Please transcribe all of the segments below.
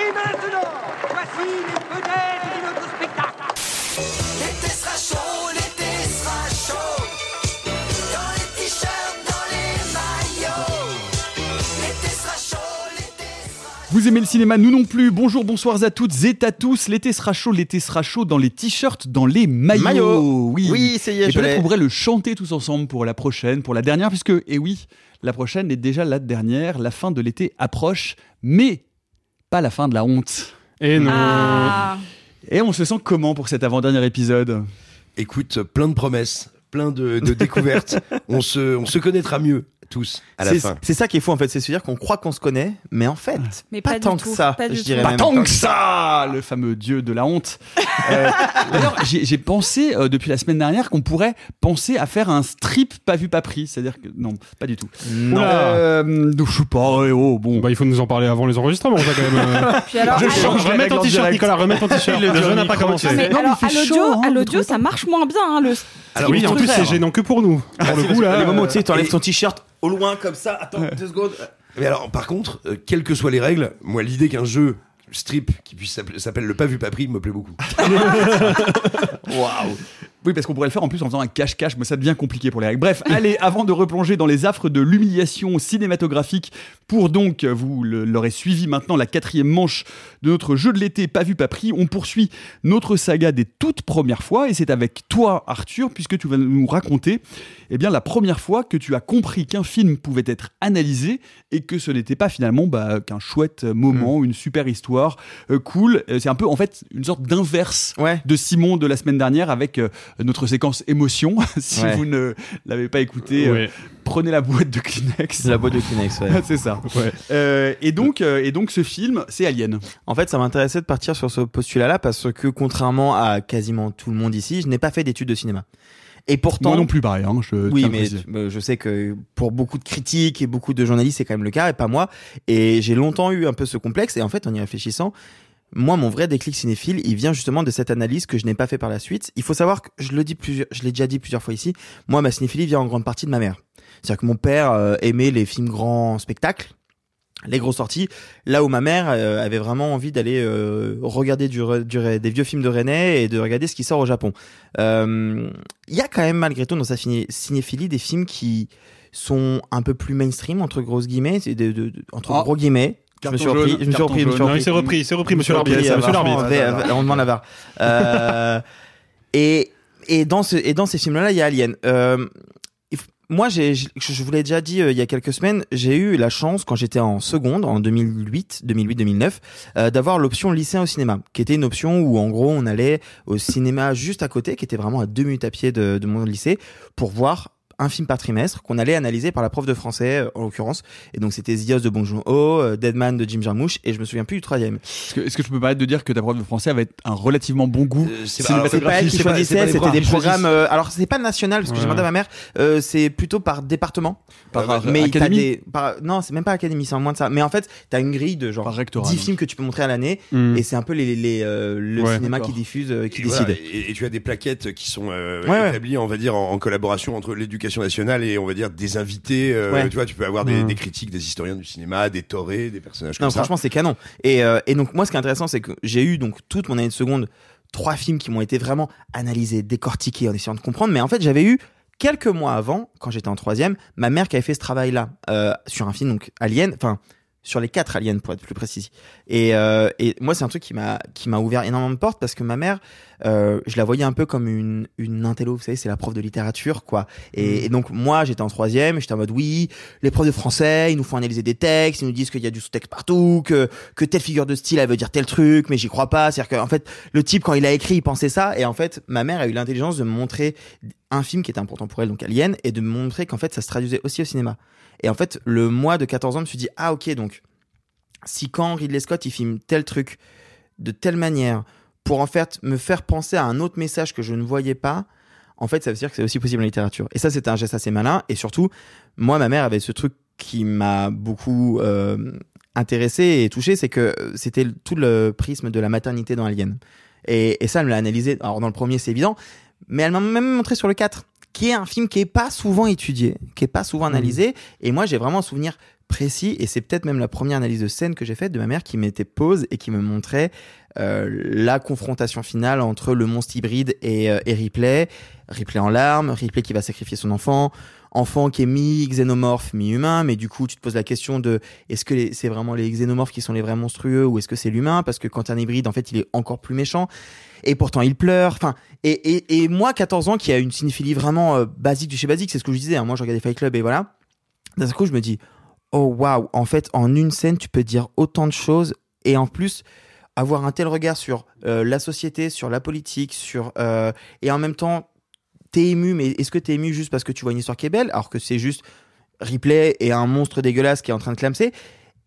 Et maintenant, voici les vedettes de notre spectacle. L'été sera chaud, l'été sera chaud. Dans les t-shirts, dans les maillots. L'été sera chaud, l'été sera Vous aimez le cinéma, nous non plus. Bonjour, bonsoir à toutes et à tous. L'été sera chaud, l'été sera chaud dans les t-shirts, dans les maillots. Maillot. Oui, Oui, ça y est, Et je peut-être l'ai. qu'on pourrait le chanter tous ensemble pour la prochaine, pour la dernière, puisque, et oui, la prochaine est déjà la dernière. La fin de l'été approche, mais pas la fin de la honte. Et non. Et on se sent comment pour cet avant-dernier épisode? Écoute, plein de promesses, plein de, de découvertes. on, se, on se connaîtra mieux, tous, à la C'est- fin. C'est ça qui est fou en fait, c'est se dire qu'on croit qu'on se connaît, mais en fait, Mais pas, tant tout, que ça, pas du je tout. dirais Pas même. tant que ça Le fameux dieu de la honte. Euh, D'ailleurs, j'ai pensé euh, depuis la semaine dernière qu'on pourrait penser à faire un strip pas vu pas pris. C'est-à-dire que non, pas du tout. Non. Euh, je sais pas. eh, oh, bon. Bah, il faut nous en parler avant les enregistrements, ça quand même. euh. Puis alors, Je change. Remets ton t-shirt. Nicolas, remets ton t-shirt. Le Le jeu n'a pas commencé. Non, mais alors, à fait l'audio, hein, ça marche moins bien. Hein, le... Alors Oui, en plus, c'est gênant que pour nous. Pour le coup, là. les moments où tu sais, t'enlèves et- ton t-shirt au loin comme ça, attends deux secondes. Mais alors, par contre, euh, quelles que soient les règles, moi, l'idée qu'un jeu strip qui puisse s'appeler s'appelle le pas vu pas pris me plaît beaucoup. Waouh Oui, parce qu'on pourrait le faire en plus en faisant un cache-cache, mais ça devient compliqué pour les règles. Bref, allez, avant de replonger dans les affres de l'humiliation cinématographique, pour donc, vous le- l'aurez suivi maintenant, la quatrième manche de notre jeu de l'été, pas vu, pas pris, on poursuit notre saga des toutes premières fois, et c'est avec toi, Arthur, puisque tu vas nous raconter, eh bien, la première fois que tu as compris qu'un film pouvait être analysé, et que ce n'était pas finalement bah, qu'un chouette moment, une super histoire, euh, cool. Euh, C'est un peu, en fait, une sorte d'inverse Ouais. de Simon de la semaine dernière avec euh, notre séquence émotion. si Ouais. vous ne l'avez pas écouté, euh. Prenez la boîte de Kleenex. La boîte de Kleenex, ouais. c'est ça. Ouais. Euh, et donc, euh, et donc, ce film, c'est Alien. En fait, ça m'intéressait de partir sur ce postulat-là parce que contrairement à quasiment tout le monde ici, je n'ai pas fait d'études de cinéma. Et pourtant, Moi non plus, pareil. Hein, je Oui, mais je sais que pour beaucoup de critiques et beaucoup de journalistes, c'est quand même le cas, et pas moi. Et j'ai longtemps eu un peu ce complexe, et en fait, en y réfléchissant, moi, mon vrai déclic cinéphile, il vient justement de cette analyse que je n'ai pas fait par la suite. Il faut savoir que je le dis plusieurs, je l'ai déjà dit plusieurs fois ici. Moi, ma cinéphilie vient en grande partie de ma mère. C'est-à-dire que mon père euh, aimait les films grands spectacles, les grosses sorties, là où ma mère euh, avait vraiment envie d'aller euh, regarder du, du des vieux films de René et de regarder ce qui sort au Japon. Euh, Il y a quand même malgré tout dans sa ciné- cinéphilie des films qui sont un peu plus mainstream entre grosses guillemets, c'est de, de- de- entre Ah. gros guillemets. Je me suis repris, je me suis repris. Non, repris. il s'est repris, monsieur l'arbitre. on demande la VAR. Et, et, dans ce, et dans ces films-là, il y a Alien. Moi, j'ai, je je vous l'ai déjà dit euh, il y a quelques semaines, j'ai eu la chance, quand j'étais en seconde, en 2008, 2008-2009, euh, d'avoir l'option lycéen au cinéma, qui était une option où, en gros, on allait au cinéma juste à côté, qui était vraiment à deux minutes à pied de, de mon lycée, pour voir un film par trimestre qu'on allait analyser par la prof de français euh, en l'occurrence et donc c'était Zios de Bong Joon-ho, euh, Deadman de Jim Jarmusch et je me souviens plus du troisième Est-ce que, est-ce que je peux me permettre de dire que ta prof de français avait un relativement bon goût Euh, c'est pas- pas elle qui choisissait, c'était des programmes. euh, alors c'est pas national parce que j'ai demandé à ma mère. euh, c'est plutôt par département. par Euh, mais académie des, par- non, c'est même pas académie, c'est en moins de ça. Mais en fait, t'as une grille de genre Par rectorat, 10 donc. films que tu peux montrer à l'année Hmm. et c'est un peu les, les, euh, le Ouais, cinéma d'accord. qui diffuse, euh, qui Et, décide. voilà, et, et tu as des plaquettes qui sont euh, Ouais, ouais. établies, on va dire, en, en collaboration entre l'éducation nationale et on va dire des invités. euh, Ouais. Tu vois, tu peux avoir des, Mhm. des critiques, des historiens du cinéma, des torés, des personnages Non, ça. franchement, c'est canon. Et, euh, et donc, moi, ce qui est intéressant, c'est que j'ai eu donc toute mon année de seconde trois films qui m'ont été vraiment analysés, décortiqués en essayant de comprendre. Mais en fait, j'avais eu quelques mois avant, quand j'étais en troisième, ma mère qui avait fait ce travail-là euh, sur un film donc Alien, enfin sur les quatre aliens pour être plus précis. Et, euh, et moi, c'est un truc qui m'a qui m'a ouvert énormément de portes parce que ma mère, euh, je la voyais un peu comme une une intello, vous savez, c'est la prof de littérature, quoi. Et, et donc moi, j'étais en troisième, j'étais en mode oui, les profs de français, ils nous font analyser des textes, ils nous disent qu'il y a du sous-texte partout, que que telle figure de style, elle veut dire tel truc, mais j'y crois pas. C'est-à-dire qu'en fait, le type quand il a écrit, il pensait ça, et en fait, ma mère a eu l'intelligence de me montrer un film qui était important pour elle, donc Alien, et de me montrer qu'en fait, ça se traduisait aussi au cinéma. Et en fait, le mois de 14 ans, je me suis dit, ah ok, donc si quand Ridley Scott il filme tel truc de telle manière pour en fait me faire penser à un autre message que je ne voyais pas, en fait ça veut dire que c'est aussi possible en littérature. Et ça c'était un geste assez malin. Et surtout, moi ma mère avait ce truc qui m'a beaucoup euh, intéressé et touché, c'est que c'était tout le prisme de la maternité dans Alien. Et, et ça, elle me l'a analysé. Alors, dans le premier, c'est évident. Mais elle m'a même montré sur le 4, qui est un film qui est pas souvent étudié, qui est pas souvent analysé. Et moi, j'ai vraiment un souvenir précis. Et c'est peut-être même la première analyse de scène que j'ai faite de ma mère qui m'était pause et qui me montrait euh, la confrontation finale entre le monstre hybride et, euh, et Ripley. Ripley en larmes, Ripley qui va sacrifier son enfant, enfant qui est mi-xénomorphe, mi-humain, mais du coup, tu te poses la question de est-ce que c'est vraiment les xénomorphes qui sont les vrais monstrueux ou est-ce que c'est l'humain? Parce que quand un hybride, en fait, il est encore plus méchant. Et pourtant, il pleure. Enfin, et, moi, 14 ans, qui a une cinéphilie vraiment euh, basique du chez basique, c'est ce que je disais. hein, moi, je regardais Fight Club et voilà. D'un coup, je me dis, oh waouh, en fait, en une scène, tu peux dire autant de choses et en plus avoir un tel regard sur euh, la société, sur la politique, sur euh, et en même temps t'es ému, mais est-ce que t'es ému juste parce que tu vois une histoire qui est belle, alors que c'est juste Ripley et un monstre dégueulasse qui est en train de clamser?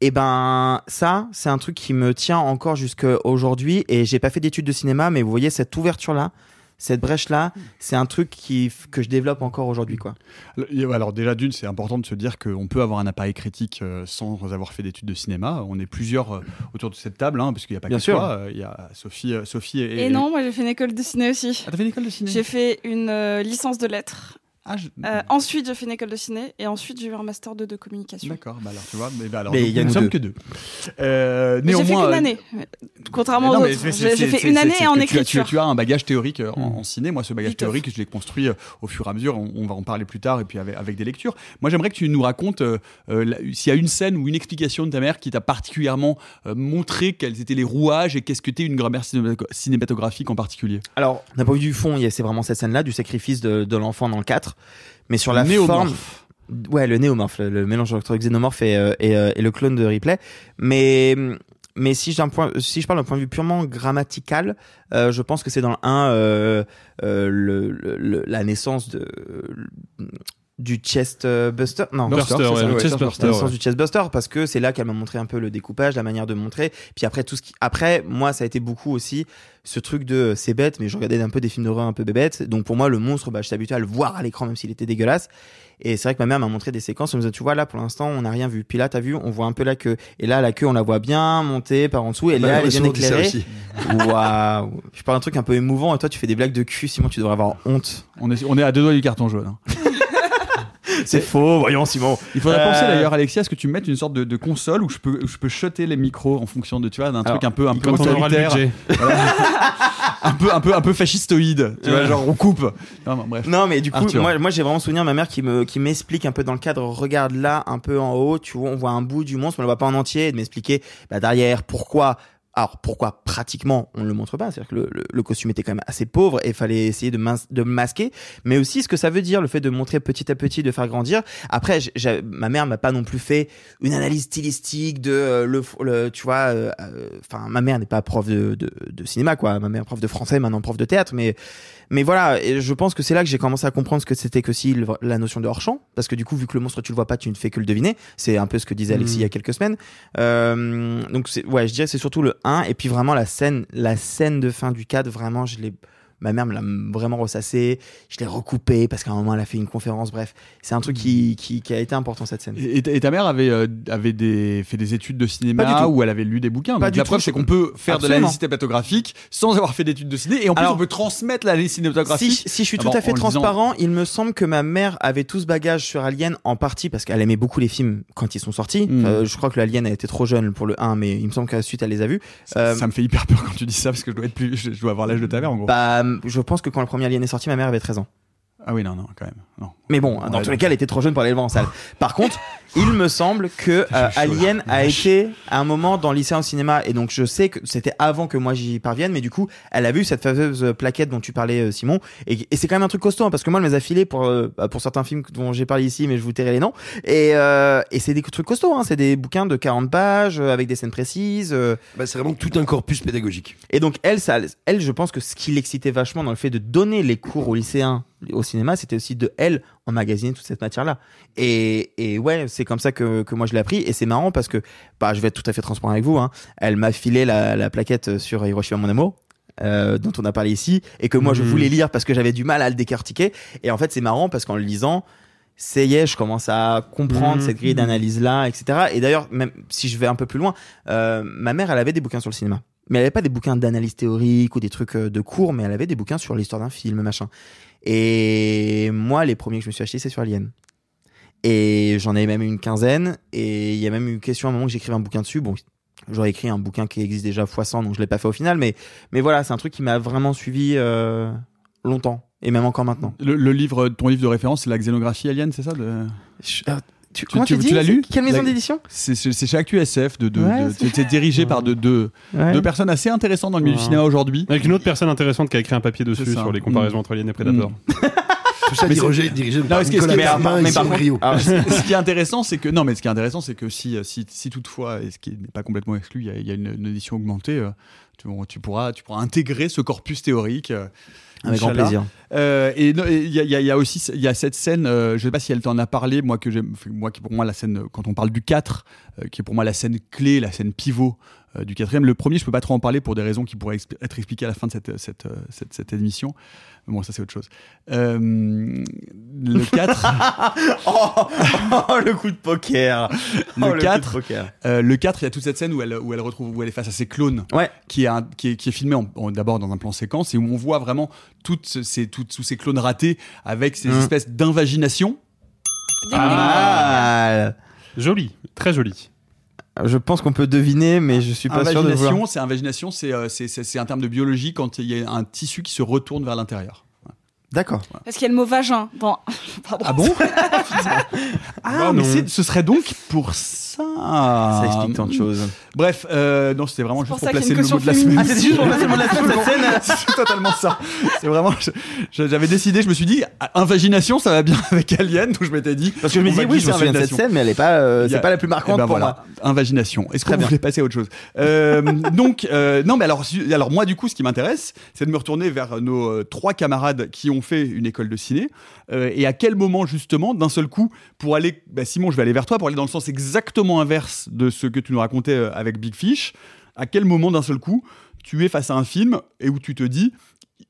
Et ben ça, c'est un truc qui me tient encore jusqu'à aujourd'hui. Et j'ai pas fait d'études de cinéma, mais vous voyez cette ouverture là, cette brèche là, c'est un truc qui que je développe encore aujourd'hui quoi. Le- Alors déjà d'une, c'est important de se dire qu'on peut avoir un appareil critique euh, sans avoir fait d'études de cinéma. On est plusieurs euh, autour de cette table, hein, parce qu'il n'y a pas Bien que sûr. toi. euh, Il y a Sophie, Sophie et, Et non, moi j'ai fait une école de ciné aussi. Ah, t'as fait une école de ciné? J'ai fait une euh, licence de lettres. Ah, je- Euh, ensuite, j'ai fait une école de ciné. Et ensuite, j'ai eu un master 2 de communication. D'accord, bah alors tu vois, mais bah alors, Mais donc, il y a nous sommes deux. que deux. Euh, Mais J'ai fait qu'une euh, année. Contrairement aux autres. J'ai fait une année en que tu as- tu, écriture. as, tu as un bagage théorique euh, en, Mm. en ciné. Moi, ce bagage théorique, je l'ai construit euh, au fur et à mesure. On, on va en parler plus tard et puis avec, avec des lectures. Moi, j'aimerais que tu nous racontes euh, euh, s'il y a une scène ou une explication de ta mère qui t'a particulièrement euh, montré quels étaient les rouages et qu'est-ce que t'es une grammaire cinémato- cinématographique en particulier? Alors, d'un point de vue du fond, il y a- c'est vraiment cette scène là du sacrifice de, de l'enfant dans le 4. Mais sur la Néomorphe. forme, Ouais, le néomorphe, le, le mélange entre xénomorphe et, euh, et, euh, et le clone de Ripley. Mais, mais si, point, si je parle d'un point de vue purement grammatical, euh, je pense que c'est dans le 1 euh, euh, le, le- le- la naissance de, du chest buster. Non, Buster, c'est ouais, ça, le ouais, chest buster, dans le ouais. sens du chestbuster parce que c'est là qu'elle m'a montré un peu le découpage, la manière de montrer. Puis après tout ce qui, après moi ça a été beaucoup aussi ce truc de euh, c'est bête, mais je regardais un peu des films d'horreur un peu bébêtes. Donc pour moi le monstre, bah j'étais habitué à le voir à l'écran même s'il était dégueulasse. Et c'est vrai que ma mère m'a montré des séquences. Elle me disait tu vois là pour l'instant on n'a rien vu. Puis là t'as vu, on voit un peu la queue. Et là la queue on la voit bien monter par en dessous. Et Bah, là elle a est bien éclairée. Waouh. Je parle d'un truc un peu émouvant et toi tu fais des blagues de cul. Simon tu devrais avoir honte. On est, on est à deux doigts du carton jaune. hein. C'est faux. Voyons Simon. Il faudrait Euh, penser d'ailleurs, Alexis, à ce que tu mettes une sorte de, de console où je peux, où je peux shotter les micros en fonction de, tu vois, d'un truc un peu, un peu autoritaire, budget. un peu, un peu, un peu fascistoïde. Tu vois, genre on coupe. Non, non, bref. Non, mais du coup, Arthur. moi, moi j'ai vraiment souvenir ma mère qui me qui m'explique un peu dans le cadre. Regarde là, un peu en haut, tu vois, on voit un bout du monstre, mais on le voit pas en entier, et de m'expliquer bah, derrière pourquoi. Alors pourquoi pratiquement on ne le montre pas? C'est-à-dire que le, le- le costume était quand même assez pauvre et il fallait essayer de, mas- de masquer, mais aussi ce que ça veut dire, le fait de montrer petit à petit, de faire grandir. Après, j'ai- j'ai- ma mère m'a pas non plus fait une analyse stylistique de euh, le, le tu vois. euh, euh, Enfin, ma mère n'est pas prof de, de, de cinéma quoi. Ma mère prof de français, maintenant prof de théâtre, mais mais voilà, et je pense que c'est là que j'ai commencé à comprendre ce que c'était que si la notion de hors-champ, parce que du coup, vu que le monstre tu le vois pas, tu ne fais que le deviner. C'est un peu ce que disait Alexis Mm. il y a quelques semaines. Euh, donc ouais, je dirais que c'est surtout le 1 et puis vraiment la scène, la scène de fin du 4, vraiment, je l'ai, ma mère me l'a vraiment ressassé, je l'ai recoupé parce qu'à un moment elle a fait une conférence. Bref, c'est un truc qui, qui, qui a été important cette scène. Et, et ta mère avait, euh, avait des, fait des études de cinéma ou elle avait lu des bouquins. Pas Donc du la tout. preuve, c'est qu'on peut faire de Absolument. l'analyse cinématographique sans avoir fait d'études de ciné. Et en plus, Alors, on peut transmettre l'analyse Si, cinématographique. si je suis Ah tout à fait disant- transparent, il me semble que ma mère avait tout ce bagage sur Alien en partie parce qu'elle aimait beaucoup les films quand ils sont sortis. Mm. Euh, je crois que l'Alien a été trop jeune pour le 1, mais il me semble qu'à la suite elle les a vus. Ça, Euh, ça me fait hyper peur quand tu dis ça parce que je dois, être plus, je, je dois avoir l'âge de ta mère en gros. Bah, je pense que quand le premier Alien est sorti, ma mère avait 13 ans. Ah oui, non, non, quand même. Non. Mais bon, dans tous les cas, elle était trop jeune pour aller le voir en salle. Par contre, il me semble que euh. Alien a été à un moment dans le lycée en cinéma, et donc je sais que c'était avant que moi j'y parvienne, mais du coup, elle a vu cette fameuse plaquette dont tu parlais, euh, Simon, et, et c'est quand même un truc costaud, hein, parce que moi, elle me les a filés pour, euh, bah, pour certains films dont j'ai parlé ici, mais je vous tairai les noms, et, euh, et c'est des trucs costauds, hein, c'est des bouquins de 40 pages, euh, avec des scènes précises, euh, Bah, c'est vraiment tout un corpus pédagogique. et donc elle, ça, elle, je pense que ce qui l'excitait vachement dans le fait de donner les cours aux lycéens au cinéma, c'était aussi de elle emmagasiner toute cette matière-là. Et, et ouais, c'est comme ça que, que moi je l'ai appris. Et c'est marrant parce que, bah, je vais être tout à fait transparent avec vous. Hein, elle m'a filé la, la plaquette sur Hiroshima mon amour. euh, dont on a parlé ici et que moi je Mhm. voulais lire parce que j'avais du mal à le décortiquer et en fait c'est marrant parce qu'en le lisant c'est y est, je commence à comprendre Mhm. cette grille d'analyse là, etc. Et d'ailleurs, même si je vais un peu plus loin, euh, ma mère, elle avait des bouquins sur le cinéma. Mais elle avait pas des bouquins d'analyse théorique ou des trucs euh, de cours, mais elle avait des bouquins sur l'histoire d'un film, machin. Et moi, les premiers que je me suis acheté, c'est sur Alien. Et j'en avais même une quinzaine. Et il y a même eu question à un moment que j'écrivais un bouquin dessus. Bon, j'aurais écrit un bouquin qui existe déjà fois 100, donc je l'ai pas fait au final. Mais, mais voilà, c'est un truc qui m'a vraiment suivi euh, longtemps. Et même encore maintenant. Le, le livre, ton livre de référence, c'est la xénographie alien, c'est ça de... Je- ah, tu, Tu- comment tu- tu, tu dis l'as lu Quelle maison d'édition C'est chez ActuSF, de, de, Ouais, de- c'est- dirigé par deux de, Ouais. deux personnes assez intéressantes dans le milieu du cinéma aujourd'hui. Avec une autre personne intéressante qui a écrit un papier dessus sur les comparaisons Mm. entre Alien et Predator. Ça Mais dirigé, dirigé Non, par Nicolas et Rio. Ah, ce qui est intéressant, c'est que non, mais ce qui est intéressant, c'est que si, si, si toutefois, et ce qui n'est pas complètement exclu, il y a, il y a une, une édition augmentée, euh, tu, tu pourras, tu pourras intégrer ce corpus théorique. euh, Avec grand plaisir. Euh, et il y, y y a aussi il y a cette scène, euh, je sais pas si elle t'en a parlé, moi que j'aime, moi qui pour moi la scène euh, quand on parle du 4, euh, qui est pour moi la scène clé, la scène pivot euh, du quatrième. Le premier, je peux pas trop en parler pour des raisons qui pourraient être expliquées à la fin de cette cette, euh, cette, cette émission. Bon, ça c'est autre chose. Euh, le 4, oh, oh, le coup de poker. le Oh, coup de 4, poker. euh, le 4, il y a toute cette scène où elle où elle retrouve où elle est face à ses clones. Ouais. qui est, un- qui est, qui est filmé d'abord dans un plan séquence et où on voit vraiment toutes ces, toutes, tous ces clones ratés avec ces Mm. espèces d'invagination. Ah. Joli, très joli. Je pense qu'on peut deviner, mais je suis pas sûr de c'est invagination, euh, c'est un terme de biologie quand il y a un tissu qui se retourne vers l'intérieur. D'accord. Parce qu'il y a le mot vagin. Bon, pardon. Ah bon Ah, Bah mais c'est- ce serait donc pour ça. Ça explique tant de choses. Bref, euh, non, c'était vraiment juste pour pour, ça qu'il y a placer une le mot de la caution semaine. Ah, c'était juste pour placer le mot de la semaine, cette scène. C'est totalement ça. C'est vraiment. je- je- J'avais décidé, je me suis dit, ah, invagination, ça va bien avec Alien, donc je m'étais dit. Parce que je me on disais, va oui, je me glisser souviens de cette invagination. scène, mais elle est pas, euh, Il y a- c'est pas la plus Eh marquante ben pour voilà, moi. invagination. Est-ce Très qu'on bien. voulait passer à autre chose Euh, Donc, euh, non, mais alors, alors moi, du coup, ce qui m'intéresse, c'est de me retourner vers nos euh, trois camarades qui ont fait une école de ciné. euh, et à quel moment, justement, d'un seul coup, pour aller, bah, Simon, je vais aller vers toi, pour aller dans le sens exactement inverse de ce que tu nous racontais euh, avec Big Fish. À quel moment, d'un seul coup, tu es face à un film et où tu te dis,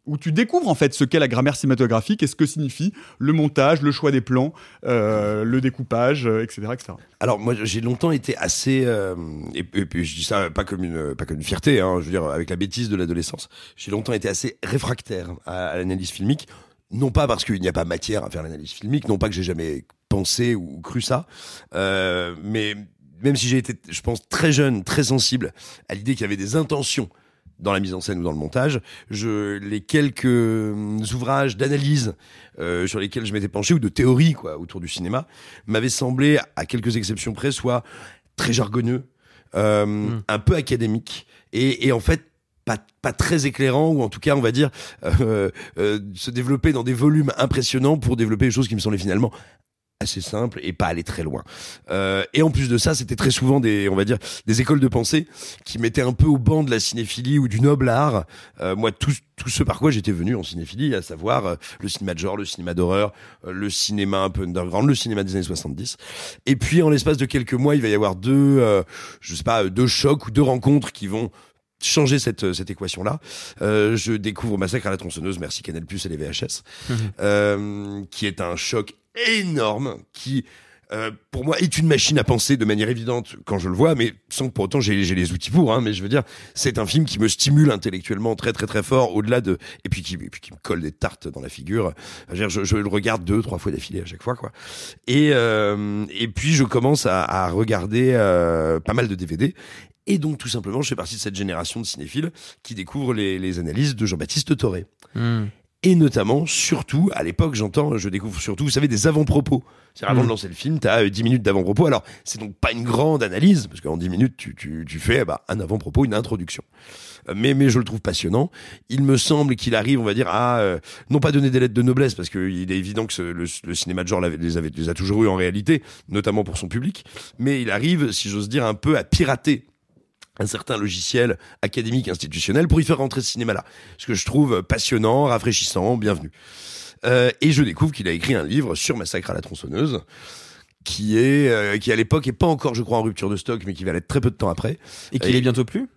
où tu découvres en fait ce qu'est la grammaire cinématographique et ce que signifie le montage, le choix des plans, euh, le découpage, euh, etc., etc. Alors moi j'ai longtemps été assez euh, et, puis je dis ça pas comme une pas comme une fierté hein, je veux dire avec la bêtise de l'adolescence. J'ai longtemps été assez réfractaire à, à l'analyse filmique, non pas parce qu'il n'y a pas matière à faire l'analyse filmique, non pas que j'ai jamais pensé ou cru ça, mais même si j'ai été je pense très jeune, très sensible à l'idée qu'il y avait des intentions dans la mise en scène ou dans le montage, je, les quelques euh, ouvrages d'analyse euh, sur lesquels je m'étais penché ou de théorie quoi autour du cinéma m'avaient semblé, à quelques exceptions près, soit très jargonneux, euh, un peu académique et, et en fait pas, pas très éclairant ou en tout cas on va dire euh, euh, se développer dans des volumes impressionnants pour développer des choses qui me semblaient finalement assez simples et pas aller très loin. Euh, et en plus de ça, c'était très souvent des, on va dire, des écoles de pensée qui mettaient un peu au banc de la cinéphilie ou du noble art. Euh, moi, tout, tout ce par quoi j'étais venu en cinéphilie, à savoir euh, le cinéma de genre, le cinéma d'horreur, euh, le cinéma un peu underground, le cinéma des années 70. Et puis, en l'espace de quelques mois, il va y avoir deux, euh, je sais pas, deux chocs ou deux rencontres qui vont changer cette, cette équation-là. Euh, je découvre Massacre à la tronçonneuse, merci Canal Plus et les VHS, euh, qui est un choc énorme, qui euh, pour moi est une machine à penser de manière évidente quand je le vois, mais sans que pour autant j'ai les outils pour. Hein, mais je veux dire, c'est un film qui me stimule intellectuellement très très très fort, au-delà de et puis qui et puis qui me colle des tartes dans la figure. Je, je, le regarde deux trois fois d'affilée à chaque fois quoi. Et euh, et puis je commence à, regarder euh, pas mal de DVD. Et donc tout simplement, je fais partie de cette génération de cinéphiles qui découvre les, analyses de Jean-Baptiste Toré et notamment, surtout, à l'époque, j'entends, je découvre surtout, vous savez, des avant-propos. C'est-à-dire, avant Mm. de lancer le film, tu as 10 minutes d'avant-propos. Alors, c'est donc pas une grande analyse, parce qu'en 10 minutes, tu, tu, tu fais bah, un avant-propos, une introduction. Euh, Mais, mais je le trouve passionnant. Il me semble qu'il arrive, on va dire, à euh, non pas donner des lettres de noblesse, parce qu'il est évident que ce- le, le cinéma de genre les, avait, les a toujours eu en réalité, notamment pour son public, mais il arrive, si j'ose dire, un peu à pirater un certain logiciel académique institutionnel pour y faire rentrer ce cinéma-là. Ce que je trouve passionnant, rafraîchissant, bienvenu. Euh, et je découvre qu'il a écrit un livre sur Massacre à la tronçonneuse qui est euh, qui à l'époque est pas encore je crois en rupture de stock mais qui va l'être très peu de temps après Et qu'il est bientôt plus?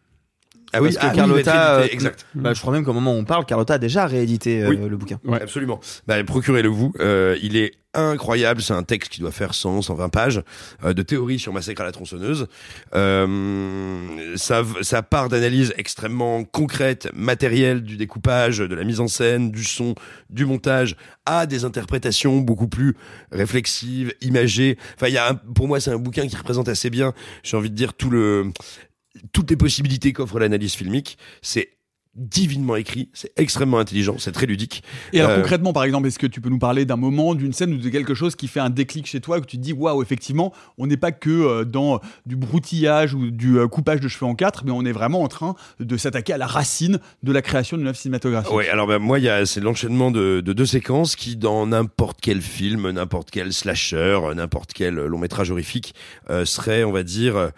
Ah oui Parce que ah Carlotta, euh, exact Bah, je crois même qu'au moment où on parle, Carlotta a déjà réédité euh, Oui. le bouquin. Ouais. Absolument. Bah, procurez-le vous. Euh, il est incroyable. C'est un texte qui doit faire 100, 120 pages euh, de théorie sur Massacre à la tronçonneuse. Euh, ça, ça part d'analyses extrêmement concrètes, matérielles du découpage, de la mise en scène, du son, du montage, à des interprétations beaucoup plus réflexives, imagées. Enfin, il y a un- pour moi, c'est un bouquin qui représente assez bien, j'ai envie de dire, tout le, toutes les possibilités qu'offre l'analyse filmique. C'est divinement écrit, c'est extrêmement intelligent, c'est très ludique. Et alors Euh, concrètement, par exemple, est-ce que tu peux nous parler d'un moment, d'une scène ou de quelque chose qui fait un déclic chez toi, où tu te dis waouh, effectivement, on n'est pas que euh, dans du broutillage ou du euh, coupage de cheveux en quatre, mais on est vraiment en train de s'attaquer à la racine de la création d'une œuvre cinématographique. Ouais, alors ben, moi, il y a c'est l'enchaînement de, de deux séquences qui, dans n'importe quel film, n'importe quel slasher, n'importe quel long métrage horrifique, serait, on va dire,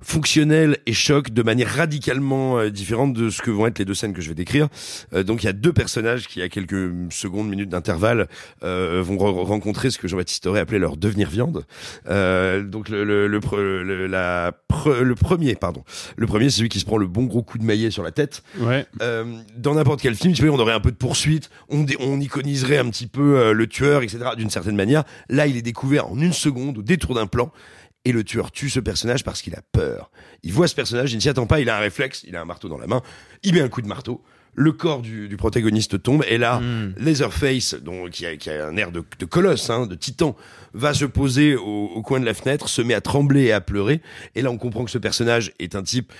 fonctionnel et choc de manière radicalement euh, différente de ce que vont être les deux scènes que je vais décrire. Euh, donc il y a deux personnages qui, à quelques secondes, minutes d'intervalle, euh, vont re- rencontrer ce que Jean-Baptiste aurait appelé leur devenir viande. Euh, donc le, le, le, pre- le- la pre- le premier, pardon, le premier, c'est celui qui se prend le bon gros coup de maillet sur la tête. Ouais. Euh, dans n'importe quel film, tu vois, on aurait un peu de poursuite, on, dé- on iconiserait un petit peu le tueur, etc. D'une certaine manière. Là, il est découvert en une seconde, au détour d'un plan, et le tueur tue ce personnage parce qu'il a peur. Il voit ce personnage, il ne s'y attend pas, il a un réflexe, il a un marteau dans la main, il met un coup de marteau. Le corps du, du protagoniste tombe et là, Hmm. Leatherface, donc, qui, a, qui a un air de, de colosse, hein, de titan, va se poser au, au coin de la fenêtre, se met à trembler et à pleurer. Et là, on comprend que ce personnage est un type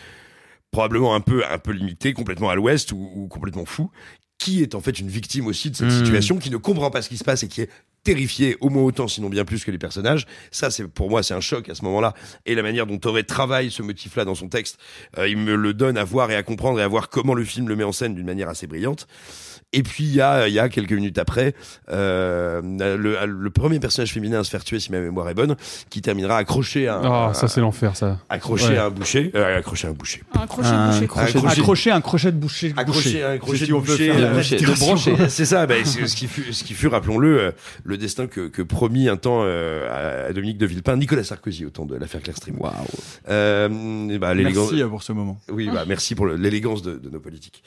probablement un peu un peu limité, complètement à l'ouest ou, ou complètement fou, qui est en fait une victime aussi de cette Mm. situation, qui ne comprend pas ce qui se passe et qui est terrifié au moins autant, sinon bien plus que les personnages. Ça, c'est pour moi, c'est un choc à ce moment-là. Et la manière dont Toré travaille ce motif-là dans son texte, euh, il me le donne à voir et à comprendre et à voir comment le film le met en scène d'une manière assez brillante. Et puis il y a, il y a quelques minutes après, euh, le, le premier personnage féminin à se faire tuer, si ma mémoire est bonne, qui terminera accroché à, un- Ah, ça c'est l'enfer ça. accroché Ouais. à un boucher, euh, accroché à un boucher. Un crochet Un crochet Un crochet. Accrocher un crochet de boucher. accroché boucher. à un crochet Si de on veut boucher, faire euh, boucher- de. C'est ça, bah, c'est ce qui fut, ce qui fut, rappelons-le, euh, le destin que, que promit un temps euh, à Dominique de Villepin, Nicolas Sarkozy au temps de l'affaire Clearstream. Waouh. Euh, et bah, l'élégance- Merci euh, pour ce moment. Oui, bah, merci pour l'élégance de, de nos politiques.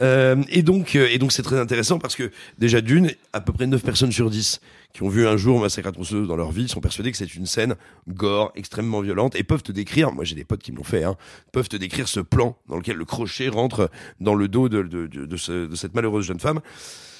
Euh, et donc, euh, et donc, c'est très intéressant parce que déjà d'une, à peu près 9 personnes sur 10 qui ont vu un jour Massacre à tronçonneuse dans leur vie sont persuadées que c'est une scène gore, extrêmement violente et peuvent te décrire, moi j'ai des potes qui me l'ont fait, hein, peuvent te décrire ce plan dans lequel le crochet rentre dans le dos de, de, de, de ce- de cette malheureuse jeune femme.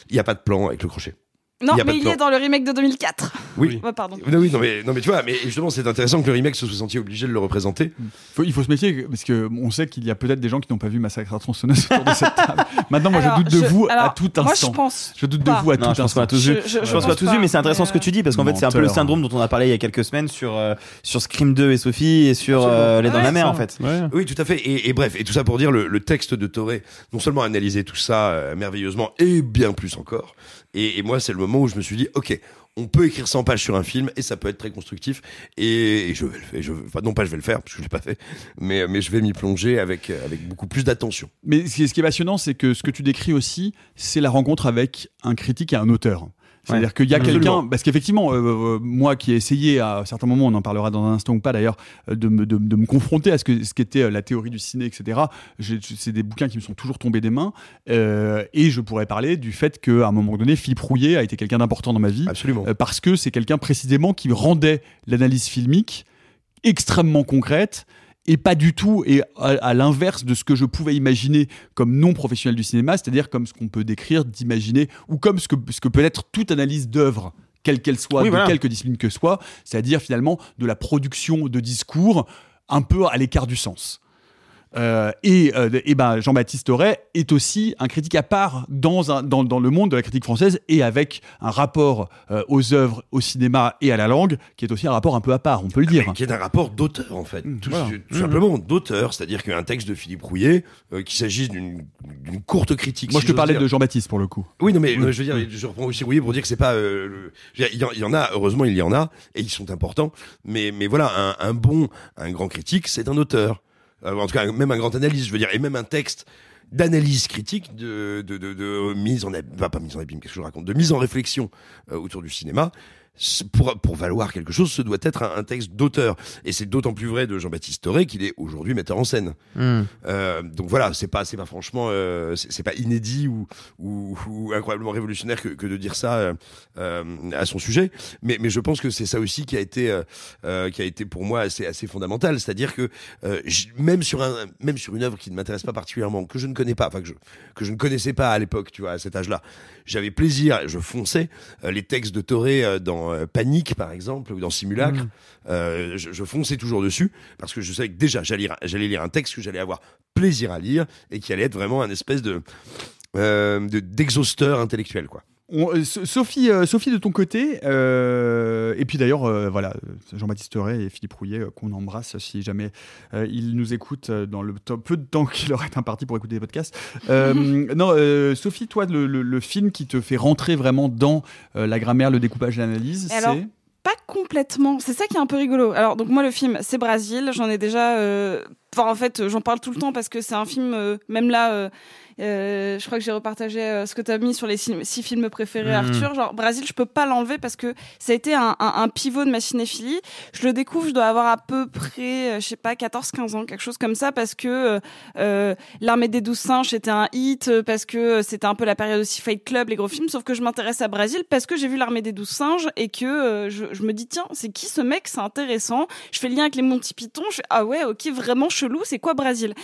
Il n'y a pas de plan avec le crochet. Non, Il y a pas mais il est dans le remake de 2004. Oui. Ouais, pardon. Non, oui, non mais, non mais tu vois, mais justement c'est intéressant que le remake se soit senti obligé de le représenter. Faut- il faut se méfier parce que on sait qu'il y a peut-être des gens qui n'ont pas vu Massacre à tronçonneuse autour de cette table. Maintenant, moi, Alors, je doute de vous à tout Moi, instant. je pense. Je doute de pas. vous à Non, tout je pense qu'on instant. a tous vu. Je- je- Je, je pense qu'on a pense tous pas, mais c'est intéressant ce que tu dis parce qu'en fait c'est un peu le syndrome dont on a parlé il y a quelques semaines sur euh, sur Scream 2 et Sophie et sur euh, Les Dents de la Mer en fait. Oui, tout à fait. Et, bref, et tout ça pour dire le, le texte de Toré, non seulement a analysé tout ça euh, merveilleusement, et bien plus encore. Et, moi, c'est le moment où je me suis dit, ok, on peut écrire 100 pages sur un film et ça peut être très constructif. Et, je vais le faire. Enfin, non pas je vais le faire parce que je l'ai pas fait, mais mais je vais m'y plonger avec euh, avec beaucoup plus d'attention. Mais ce qui est passionnant, c'est que ce que tu décris aussi, c'est la rencontre avec un critique et un auteur. C'est-à-dire qu'il y a quelqu'un, parce qu'effectivement, euh, euh, moi qui ai essayé à certains moments, on en parlera dans un instant ou pas d'ailleurs, euh, de me, de, de me confronter à ce que ce qu'était la théorie du ciné, etc. C'est des bouquins qui me sont toujours tombés des mains, euh, et je pourrais parler du fait qu'à un moment donné, Philippe Rouillet a été quelqu'un d'important dans ma vie, Absolument. euh, parce que c'est quelqu'un précisément qui rendait l'analyse filmique extrêmement concrète et pas du tout et à, à l'inverse de ce que je pouvais imaginer comme non professionnel du cinéma, c'est-à-dire comme ce qu'on peut décrire, d'imaginer ou comme ce que, ce que peut être toute analyse d'œuvre quelle qu'elle soit, Oui, de voilà. quelque discipline que soit, c'est-à-dire finalement de la production de discours un peu à l'écart du sens. Euh, et euh, et ben, Jean-Baptiste Auré est aussi un critique à part dans, un, dans, dans le monde de la critique française et avec un rapport euh, aux œuvres, au cinéma et à la langue qui est aussi un rapport un peu à part, on peut le dire. Mais qui est un rapport d'auteur en fait, Mmh, tout, voilà. tout simplement d'auteur, c'est-à-dire qu'un texte de Philippe Rouillet, euh, qu'il s'agisse d'une courte critique. Moi, si je te parlais dire. de Jean-Baptiste pour le coup. Oui, non, mais Oui. euh, je veux dire, je reprends aussi Rouillet pour dire que c'est pas. euh, le- dire, il y en- il y, en a, heureusement, il y en a, et ils sont importants. Mais, mais voilà, un, un bon, un grand critique, c'est un auteur. Euh, en tout cas, même un grand analyste, je veux dire, et même un texte d'analyse critique, de, de, de, de mise en abîme, pas mise en abîme, qu'est-ce que je raconte, de mise en réflexion euh, autour du cinéma. Pour, pour valoir quelque chose, ce doit être un, un texte d'auteur. Et c'est d'autant plus vrai de Jean-Baptiste Toré qu'il est aujourd'hui metteur en scène. Hmm. Euh, donc voilà, c'est pas, c'est pas franchement, euh, c'est pas inédit ou, ou, ou incroyablement révolutionnaire que, que de dire ça euh, à son sujet. Mais, mais je pense que c'est ça aussi qui a été, qui a été pour moi assez, assez fondamental. C'est-à-dire que même sur un, même sur une œuvre qui ne m'intéresse pas particulièrement, que je ne connais pas, enfin que je, que je ne connaissais pas à l'époque, tu vois, à cet âge-là, j'avais plaisir, je fonçais les textes de Toré euh, dans euh, Panique par exemple ou dans Simulacre. Euh, je, je fonçais toujours dessus parce que je savais que déjà j'allais lire, j'allais lire un texte que j'allais avoir plaisir à lire et qui allait être vraiment un espèce de euh, de- d'exhausteur intellectuel quoi. On- euh, So- Sophie, euh, Sophie, de ton côté, euh, et puis d'ailleurs, euh, voilà, Jean-Baptiste Ray et Philippe Rouillet, euh, qu'on embrasse si jamais ils nous écoutent dans le peu de temps qu'il leur est imparti pour écouter des podcasts. Non, Sophie, toi, le, le- le film qui te fait rentrer vraiment dans la grammaire, le découpage, l'analyse, alors, c'est Pas complètement. C'est ça qui est un peu rigolo. Alors, donc moi, le film, c'est Brasil. J'en ai déjà. euh, Enfin, en fait, j'en parle tout le temps parce que c'est un film, euh, même là, euh, euh, je crois que j'ai repartagé euh, ce que tu as mis sur les six, films préférés, Mhm. Arthur. Genre, Brasil, je peux pas l'enlever parce que ça a été un, un- un pivot de ma cinéphilie. Je le découvre, je dois avoir à peu près, euh, je sais pas, 14-15 ans, quelque chose comme ça, parce que euh, euh, L'Armée des Douze Singes, c'était un hit, euh, parce que c'était un peu la période aussi Fight Club, les gros films, sauf que je m'intéresse à Brasil parce que j'ai vu L'Armée des Douze Singes et que je, je me dis, tiens, c'est qui ce mec? C'est intéressant. Je fais le lien avec les Monty Python, je fais, ah ouais, ok, vraiment chelou, c'est quoi Brasil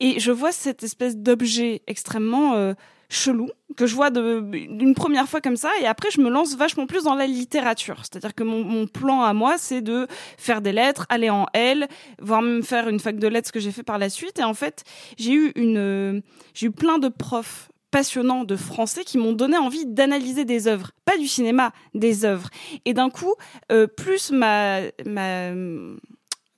Et je vois cette espèce d'objet extrêmement euh, chelou que je vois d'une première fois comme ça et après je me lance vachement plus dans la littérature. C'est-à-dire que mon, plan à moi c'est de faire des lettres aller en L voire même faire une fac de lettres ce que j'ai fait par la suite. Et en fait j'ai eu une euh, j'ai eu plein de profs passionnants de français qui m'ont donné envie d'analyser des œuvres. Pas du cinéma des œuvres. Et d'un coup euh, plus ma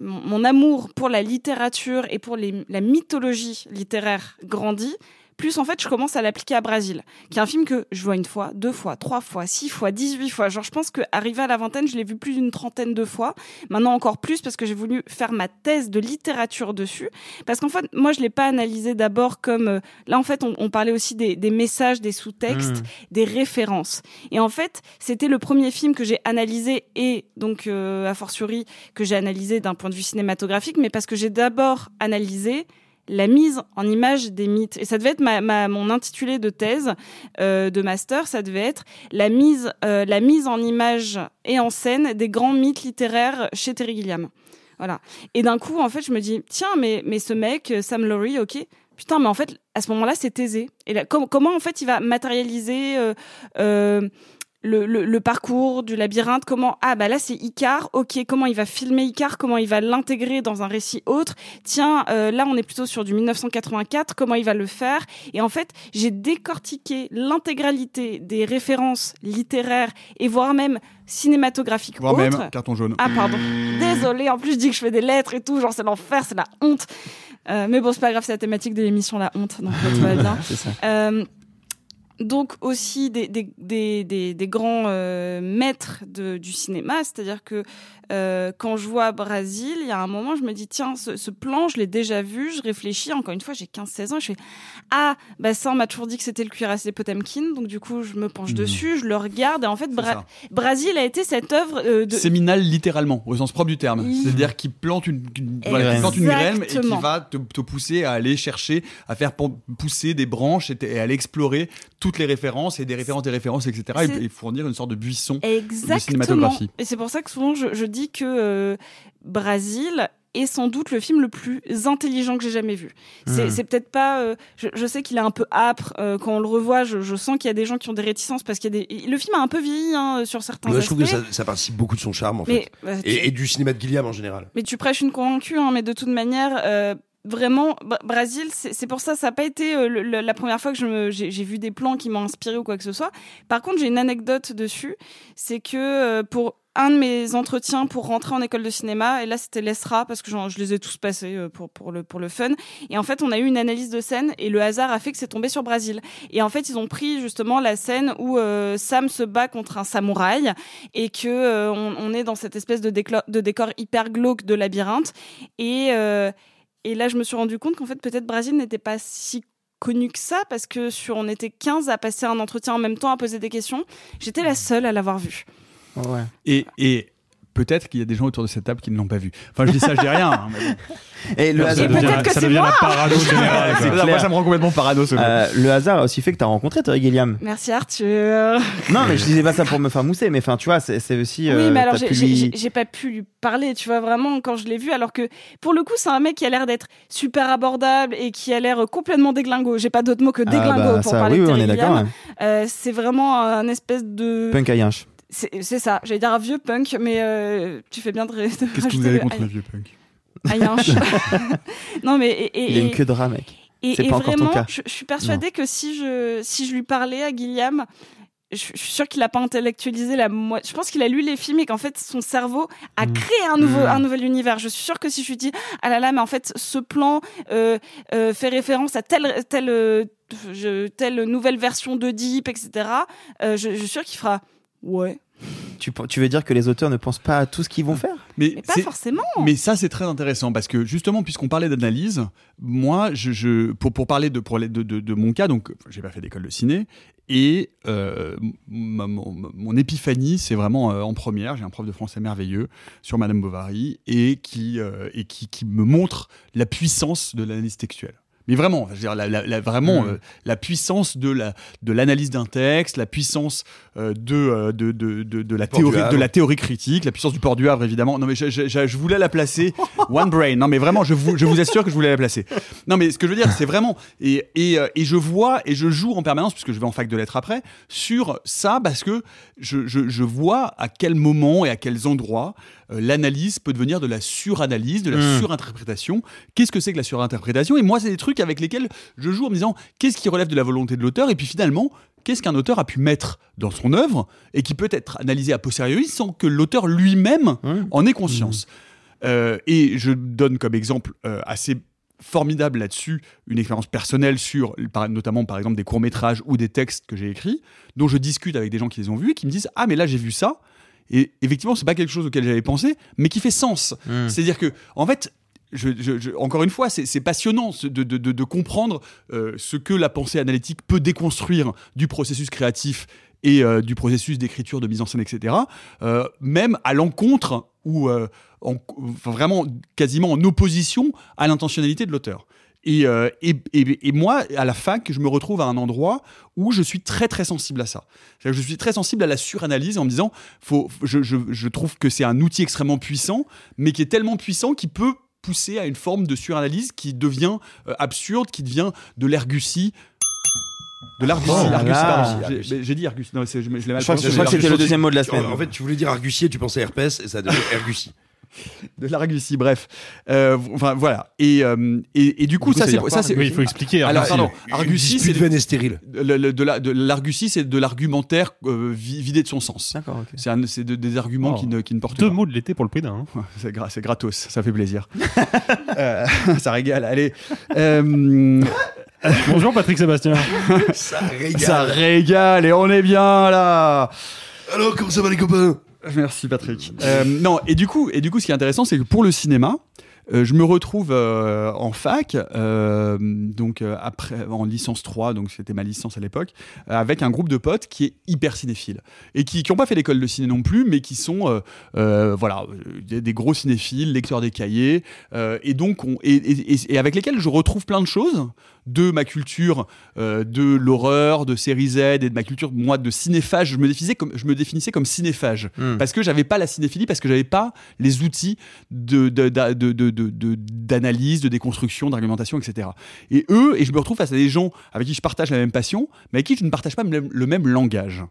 mon, amour pour la littérature et pour la mythologie littéraire grandit, plus en fait je commence à l'appliquer à Brasil, qui est un film que je vois une fois, deux fois, trois fois, six fois, dix-huit fois. Genre je pense qu'arrivé à la vingtaine, je l'ai vu plus d'une trentaine de fois. Maintenant encore plus parce que j'ai voulu faire ma thèse de littérature dessus. Parce qu'en fait, moi je l'ai pas analysé d'abord comme... euh, là en fait, on, on parlait aussi des, des messages, des sous-textes, des références. Et en fait, c'était le premier film que j'ai analysé et donc euh, a fortiori que j'ai analysé d'un point de vue cinématographique, mais parce que j'ai d'abord analysé la mise en image des mythes. Et ça devait être ma, mon intitulé de thèse euh, de master, ça devait être la mise, euh, la mise en image et en scène des grands mythes littéraires chez Terry Gilliam. Voilà. Et d'un coup, en fait, je me dis, tiens, mais, mais ce mec, euh, Sam Laurie, ok, putain, mais en fait, à ce moment-là, c'est aisé. Et là, com- comment, en fait, il va matérialiser le, le, le parcours du labyrinthe Comment Ah, bah là, c'est Icar, ok, comment il va filmer Icar Comment il va l'intégrer dans un récit autre Tiens, euh, là, on est plutôt sur du 1984, comment il va le faire Et en fait, j'ai décortiqué l'intégralité des références littéraires et voire même cinématographiques voire autres. même carton jaune. Ah pardon, désolé. En plus je dis que je fais des lettres et tout, genre c'est l'enfer, c'est la honte. Euh, mais bon, c'est pas grave, c'est la thématique de l'émission, la honte, donc tout va bien. C'est ça. Euh, donc aussi des, des, des, des, des grands euh, maîtres de, du cinéma, c'est-à-dire que euh, quand je vois Brasil, il y a un moment, je me dis tiens, ce, ce plan, je l'ai déjà vu, je réfléchis, encore une fois, j'ai 15-16 ans, je fais ah, bah ça, on m'a toujours dit que c'était le cuirassé Potemkin, donc du coup, je me penche dessus, je le regarde, et en fait, Bra- a été cette œuvre euh, de, Séminal littéralement, au sens propre du terme. C'est-à-dire qu'il plante une, une- voilà, qu'il plante une graine et qui va te, te pousser à aller chercher, à faire pousser des branches et à aller explorer toutes les références et des références, des références, etc. Et, et fournir une sorte de buisson. Exactement. cinématographie. Et c'est pour ça que souvent je, je dis que euh, Brasil est sans doute le film le plus intelligent que j'ai jamais vu. C'est c'est peut-être pas. euh, je, je sais qu'il est un peu âpre euh, quand on le revoit. Je, je sens qu'il y a des gens qui ont des réticences parce qu'il y a des. Le film a un peu vieilli hein, sur certains Moi, je aspects. trouve que ça, ça participe beaucoup de son charme en mais, fait. bah, tu- Et, et du cinéma de Gilliam en général. mais tu prêches une convaincue, hein, mais de toute manière, euh, vraiment, Brésil, c'est pour ça, ça n'a pas été euh, la première fois que j'ai vu des plans qui m'ont inspiré ou quoi que ce soit. Par contre, j'ai une anecdote dessus, c'est que euh, pour un de mes entretiens pour rentrer en école de cinéma, et là c'était l'ESRA, parce que je les ai tous passés euh, pour, pour, le, pour le fun, et en fait on a eu une analyse de scène, et le hasard a fait que c'est tombé sur Brésil. Et en fait ils ont pris justement la scène où Sam se bat contre un samouraï, et que on, est dans cette espèce de, décor hyper glauque de labyrinthe et et là, je me suis rendu compte qu'en fait, peut-être Brésil n'était pas si connu que ça parce que sur on était 15 à passer un entretien en même temps à poser des questions. J'étais la seule à l'avoir vu. Ouais. Et, et peut-être qu'il y a des gens autour de cette table qui ne l'ont pas vu. Enfin, je dis ça, je dis rien. hein, mais. Et le hasard, devient, que ça devient moi. la parano générale. Moi, ça me rend complètement parano, euh, le hasard a aussi fait que tu as rencontré Terry Gilliam. merci Arthur Non, mais je disais pas ça pour me faire mousser, mais enfin, tu vois, c'est aussi. oui euh, mais alors j'ai lui- pas pu lui parler tu vois vraiment quand je l'ai vu alors que pour le coup c'est un mec qui a l'air d'être super abordable et qui a l'air complètement déglingo j'ai pas d'autre mot que Ah, déglingo bah, pour ça, parler oui, de oui, on Terry est d'accord. Gilliam. Euh, c'est vraiment un espèce de. Punk à Yinche. C'est c'est ça j'allais dire un vieux punk mais euh, tu fais bien de, Qu'est-ce que vous avez contre le vieux punk? Aïinche. non mais et, et- Il a une queue de rat, mec. Et, C'est et pas encore ton vraiment, cas. je, je suis persuadée que si je, si je lui parlais à Guillaume, je, je suis sûre qu'il n'a pas intellectualisé la moitié. Je pense qu'il a lu les films et qu'en fait, son cerveau a Mm. créé un, nouveau, Mm. un nouvel univers. Je suis sûre que si je lui dis, ah là là, mais en fait, ce plan euh, euh, fait référence à telle, telle, euh, nouvelle version de Deep, etc., euh, je, je suis sûre qu'il fera, ouais. Tu, tu veux dire que les auteurs ne pensent pas à tout ce qu'ils vont faire? Mais pas forcément. Mais ça, c'est très intéressant parce que justement, puisqu'on parlait d'analyse, moi, je, je- pour, pour parler de, pour, les- de, de- de mon cas, donc j'ai pas fait d'école de ciné, et euh, ma- mon, mon épiphanie, c'est vraiment euh, en première. J'ai un prof de français merveilleux sur Madame Bovary et qui, euh, et qui, qui me montre la puissance de l'analyse textuelle. Mais vraiment, je veux dire, la, la- la- vraiment Mm. euh, la puissance de la de l'analyse d'un texte, la puissance euh, de, de, de, de, de la théorie Havre. de la théorie critique, la puissance du port du Havre évidemment. Non mais je, je- je- je voulais la placer One Brain. Non mais vraiment, je vous, je vous assure que je voulais la placer. Non mais ce que je veux dire, c'est vraiment et, et, euh, et je vois et je joue en permanence puisque je vais en fac de lettres après sur ça parce que je, je, je vois à quel moment et à quels endroits euh, l'analyse peut devenir de la suranalyse, de la Mm. surinterprétation. Qu'est-ce que c'est que la surinterprétation? Et moi, c'est des trucs avec lesquels je joue en me disant qu'est-ce qui relève de la volonté de l'auteur et puis finalement qu'est-ce qu'un auteur a pu mettre dans son œuvre et qui peut être analysé a posteriori sans que l'auteur lui-même Mmh. en ait conscience. Euh, et je donne comme exemple euh, assez formidable là-dessus une expérience personnelle sur notamment par exemple des courts-métrages ou des textes que j'ai écrits dont je discute avec des gens qui les ont vus et qui me disent ah mais là j'ai vu ça et effectivement c'est pas quelque chose auquel j'avais pensé mais qui fait sens Mm. c'est-à-dire que en fait encore une fois, c'est passionnant de, comprendre euh, ce que la pensée analytique peut déconstruire du processus créatif et euh, du processus d'écriture, de mise en scène, etc. euh, même à l'encontre ou vraiment quasiment en opposition à l'intentionnalité de l'auteur. Et, moi, à la fac, je me retrouve à un endroit où je suis très très sensible à ça. Je suis très sensible à la suranalyse en me disant, je trouve que c'est un outil extrêmement puissant, mais qui est tellement puissant qu'il peut pousser à une forme de suranalyse qui devient euh, absurde, qui devient de l'ergussie. De l'argussie, Oh. J'ai- dit argus. Non, je, je l'ai mal Je crois que, c'était le deuxième mot de la semaine. En, fait, tu voulais dire argussier, tu pensais herpès et ça a ergussie. de l'argussie, bref. Euh, enfin voilà. Et, euh, et, et du coup, coup, ça ça c'est ça c'est. Oui, il faut expliquer. Alors, Argus. pardon, dispute c'est et stérile. le- le- de la- de l'argussie, c'est de l'argumentaire euh, vi- vidé de son sens. D'accord, ok. C'est un- c'est de- des arguments Oh. qui, ne, qui ne portent Deux pas. mots de l'été pour le prix d'un. hein. C'est gra- c'est gratos, ça fait plaisir. Euh, ça régale. Allez. Euh, Bonjour Patrick Sébastien. Ça régale. ça régale et on est bien là. Alors, comment ça va les copains? Merci Patrick. Euh, non, et du coup, et du coup, ce qui est intéressant, c'est que pour le cinéma, euh, je me retrouve euh, en fac, donc après en licence 3, donc c'était ma licence à l'époque, avec un groupe de potes qui est hyper cinéphile et qui n'ont pas fait l'école de ciné non plus, mais qui sont voilà des- gros cinéphiles, lecteurs des cahiers, et donc on, et, et- et- et avec lesquels je retrouve plein de choses de ma culture euh, de l'horreur, de série Z et de ma culture moi de cinéphage. Je me définissais comme je me définissais comme cinéphage Hmm. parce que j'avais pas la cinéphilie, parce que j'avais pas les outils de, de- de- de- de- d'analyse, déconstruction, d'argumentation, etc. Et eux, et je me retrouve face à des gens avec qui je partage la même passion, mais avec qui je ne partage pas le même langage.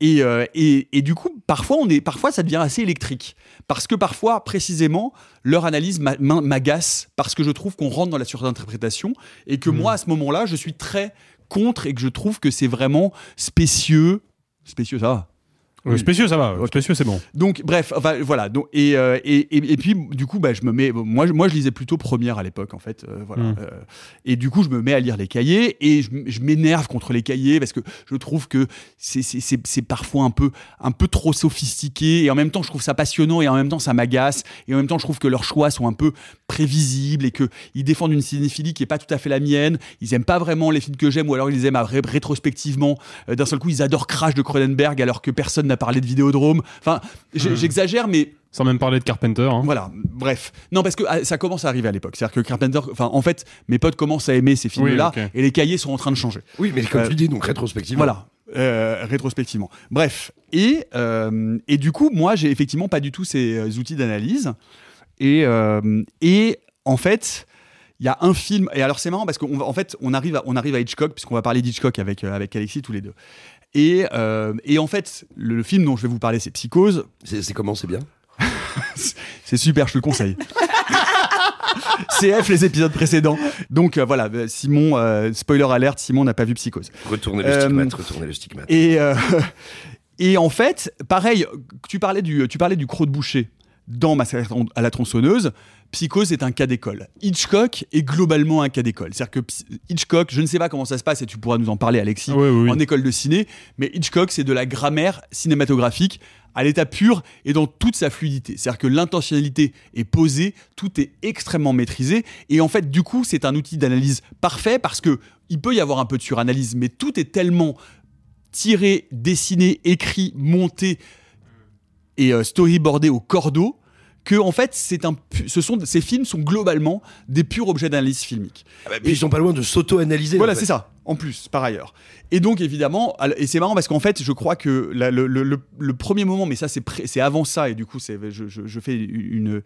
Et, euh, et, et du coup, parfois, on est, parfois, ça devient assez électrique. Parce que parfois, précisément, leur analyse m'a- m'a- m'agace, parce que je trouve qu'on rentre dans la surinterprétation, et que moi, à ce moment-là, je suis très contre, et que je trouve que c'est vraiment spécieux. Spécieux, ça va Euh, spécieux, ça va. Spécieux, c'est bon. Donc bref, enfin voilà. Donc et, euh, et, et, et puis du coup, bah, je me mets. Moi, je- moi, je lisais plutôt première à l'époque, en fait. euh, voilà. Mm. Euh, et du coup, je me mets à lire les cahiers et je, m'énerve contre les cahiers parce que je trouve que c'est parfois un peu un peu trop sophistiqué et en même temps, je trouve ça passionnant et en même temps, ça m'agace et en même temps, je trouve que leurs choix sont un peu prévisibles et que ils défendent une cinéphilie qui est pas tout à fait la mienne. Ils aiment pas vraiment les films que j'aime ou alors ils les aiment à ré- rétrospectivement. D'un seul coup, ils adorent Crash de Cronenberg alors que personne n'a parlé de Vidéodrome. Enfin, j'ai- Mm. j'exagère, mais Sans même parler de Carpenter. hein. voilà, bref. Non, parce que ah, ça commence à arriver à l'époque. C'est-à-dire que Carpenter, enfin, en fait, mes potes commencent à aimer ces films-là Oui, et les cahiers sont en train de changer. Oui, mais comme Euh, tu dis, donc rétrospectivement. Voilà, euh, rétrospectivement. Bref, et, euh, et du coup, moi, j'ai effectivement pas du tout ces euh, outils d'analyse. Et, euh, et en fait, il y a un film. Et alors, c'est marrant parce qu'en fait, on arrive, à, on arrive à Hitchcock, puisqu'on va parler d'Hitchcock avec, euh, avec Alexis tous les deux. Et, euh, et en fait, le, le film dont je vais vous parler, c'est Psychose. C'est comment, c'est bien C'est super, je te le conseille. CF les épisodes précédents. Donc euh, voilà, euh, Simon, euh, spoiler alerte, Simon n'a pas vu Psychose. Retournez le stigmate, retournez le stigmate. Et, et en fait, pareil, tu parlais du, tu parlais du croc de boucher dans Massacre à la tronçonneuse. Psychose est un cas d'école. Hitchcock est globalement un cas d'école. C'est-à-dire que Hitchcock, je ne sais pas comment ça se passe et tu pourras nous en parler, Alexis, oui, oui, oui. en école de ciné, mais Hitchcock, c'est de la grammaire cinématographique à l'état pur et dans toute sa fluidité. C'est-à-dire que l'intentionnalité est posée, tout est extrêmement maîtrisé et en fait, du coup, c'est un outil d'analyse parfait parce que il peut y avoir un peu de suranalyse, mais tout est tellement tiré, dessiné, écrit, monté et euh, storyboardé au cordeau que en fait c'est un ce sont ces films sont globalement des purs objets d'analyse filmique. Ah bah, puis ils sont pas loin de s'auto-analyser. Voilà, en fait. c'est ça. En plus, par ailleurs. Et donc, évidemment, et c'est marrant parce qu'en fait, je crois que la- le, le- le- le premier moment, mais ça, c'est avant ça, et du coup, c'est- je, je- je fais une,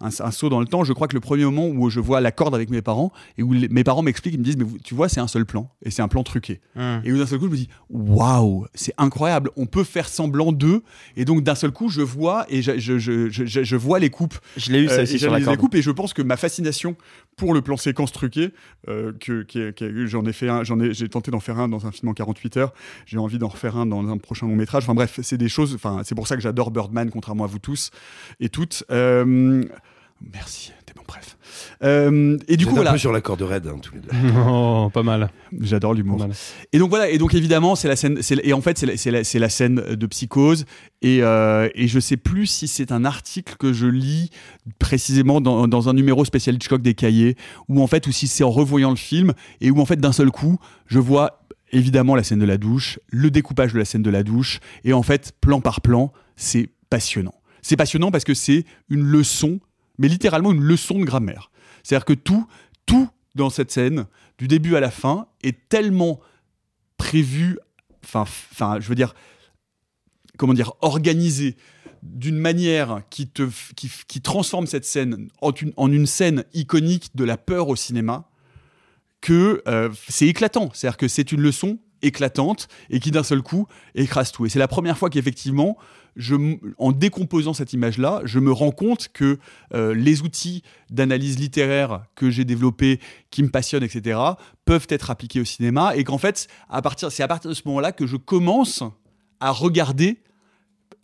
un, un saut dans le temps. Je crois que le premier moment où je vois la corde avec mes parents, et où les- mes parents m'expliquent, ils me disent, mais vous- tu vois, c'est un seul plan, et c'est un plan truqué. Hum. Et d'un seul coup, je me dis, waouh, c'est incroyable, on peut faire semblant d'eux. Et donc, d'un seul coup, je vois, et je, je- je- je- vois les coupes Je l'ai eu ça euh, aussi sur la les coupes et je pense que ma fascination pour le plan séquence truqué, euh, que, j'en ai fait un, j'ai tenté d'en faire un dans un film en 48 heures, j'ai envie d'en refaire un dans un prochain long métrage. Enfin bref, c'est des choses. Enfin, c'est pour ça que j'adore Birdman, contrairement à vous tous et toutes. Euh, merci, bref. Euh, et du coup, êtes un voilà, peu sur la corde raide, hein, tous les deux. Oh, pas mal. j'adore l'humour. Et donc voilà, et donc évidemment, c'est la scène, et en fait, c'est la, c'est la- c'est la scène de psychose. Et, euh, et je sais plus si c'est un article que je lis précisément dans, dans un numéro spécial Hitchcock des cahiers, ou en fait, ou si c'est en revoyant le film, et où en fait, d'un seul coup, je vois évidemment la scène de la douche, le découpage de la scène de la douche, et en fait, plan par plan, c'est passionnant. C'est passionnant parce que c'est une leçon, mais littéralement une leçon de grammaire. C'est-à-dire que tout, tout dans cette scène, du début à la fin, est tellement prévu, enfin, je veux dire, comment dire, organisé d'une manière qui, te, qui, transforme cette scène en une, en une scène iconique de la peur au cinéma, que euh, c'est éclatant. C'est-à-dire que c'est une leçon éclatante et qui d'un seul coup écrase tout. Et c'est la première fois qu'effectivement, je, en décomposant cette image-là, je me rends compte que euh, les outils d'analyse littéraire que j'ai développés, qui me passionnent, etc., peuvent être appliqués au cinéma et qu'en fait, à partir, c'est à partir de ce moment-là que je commence à regarder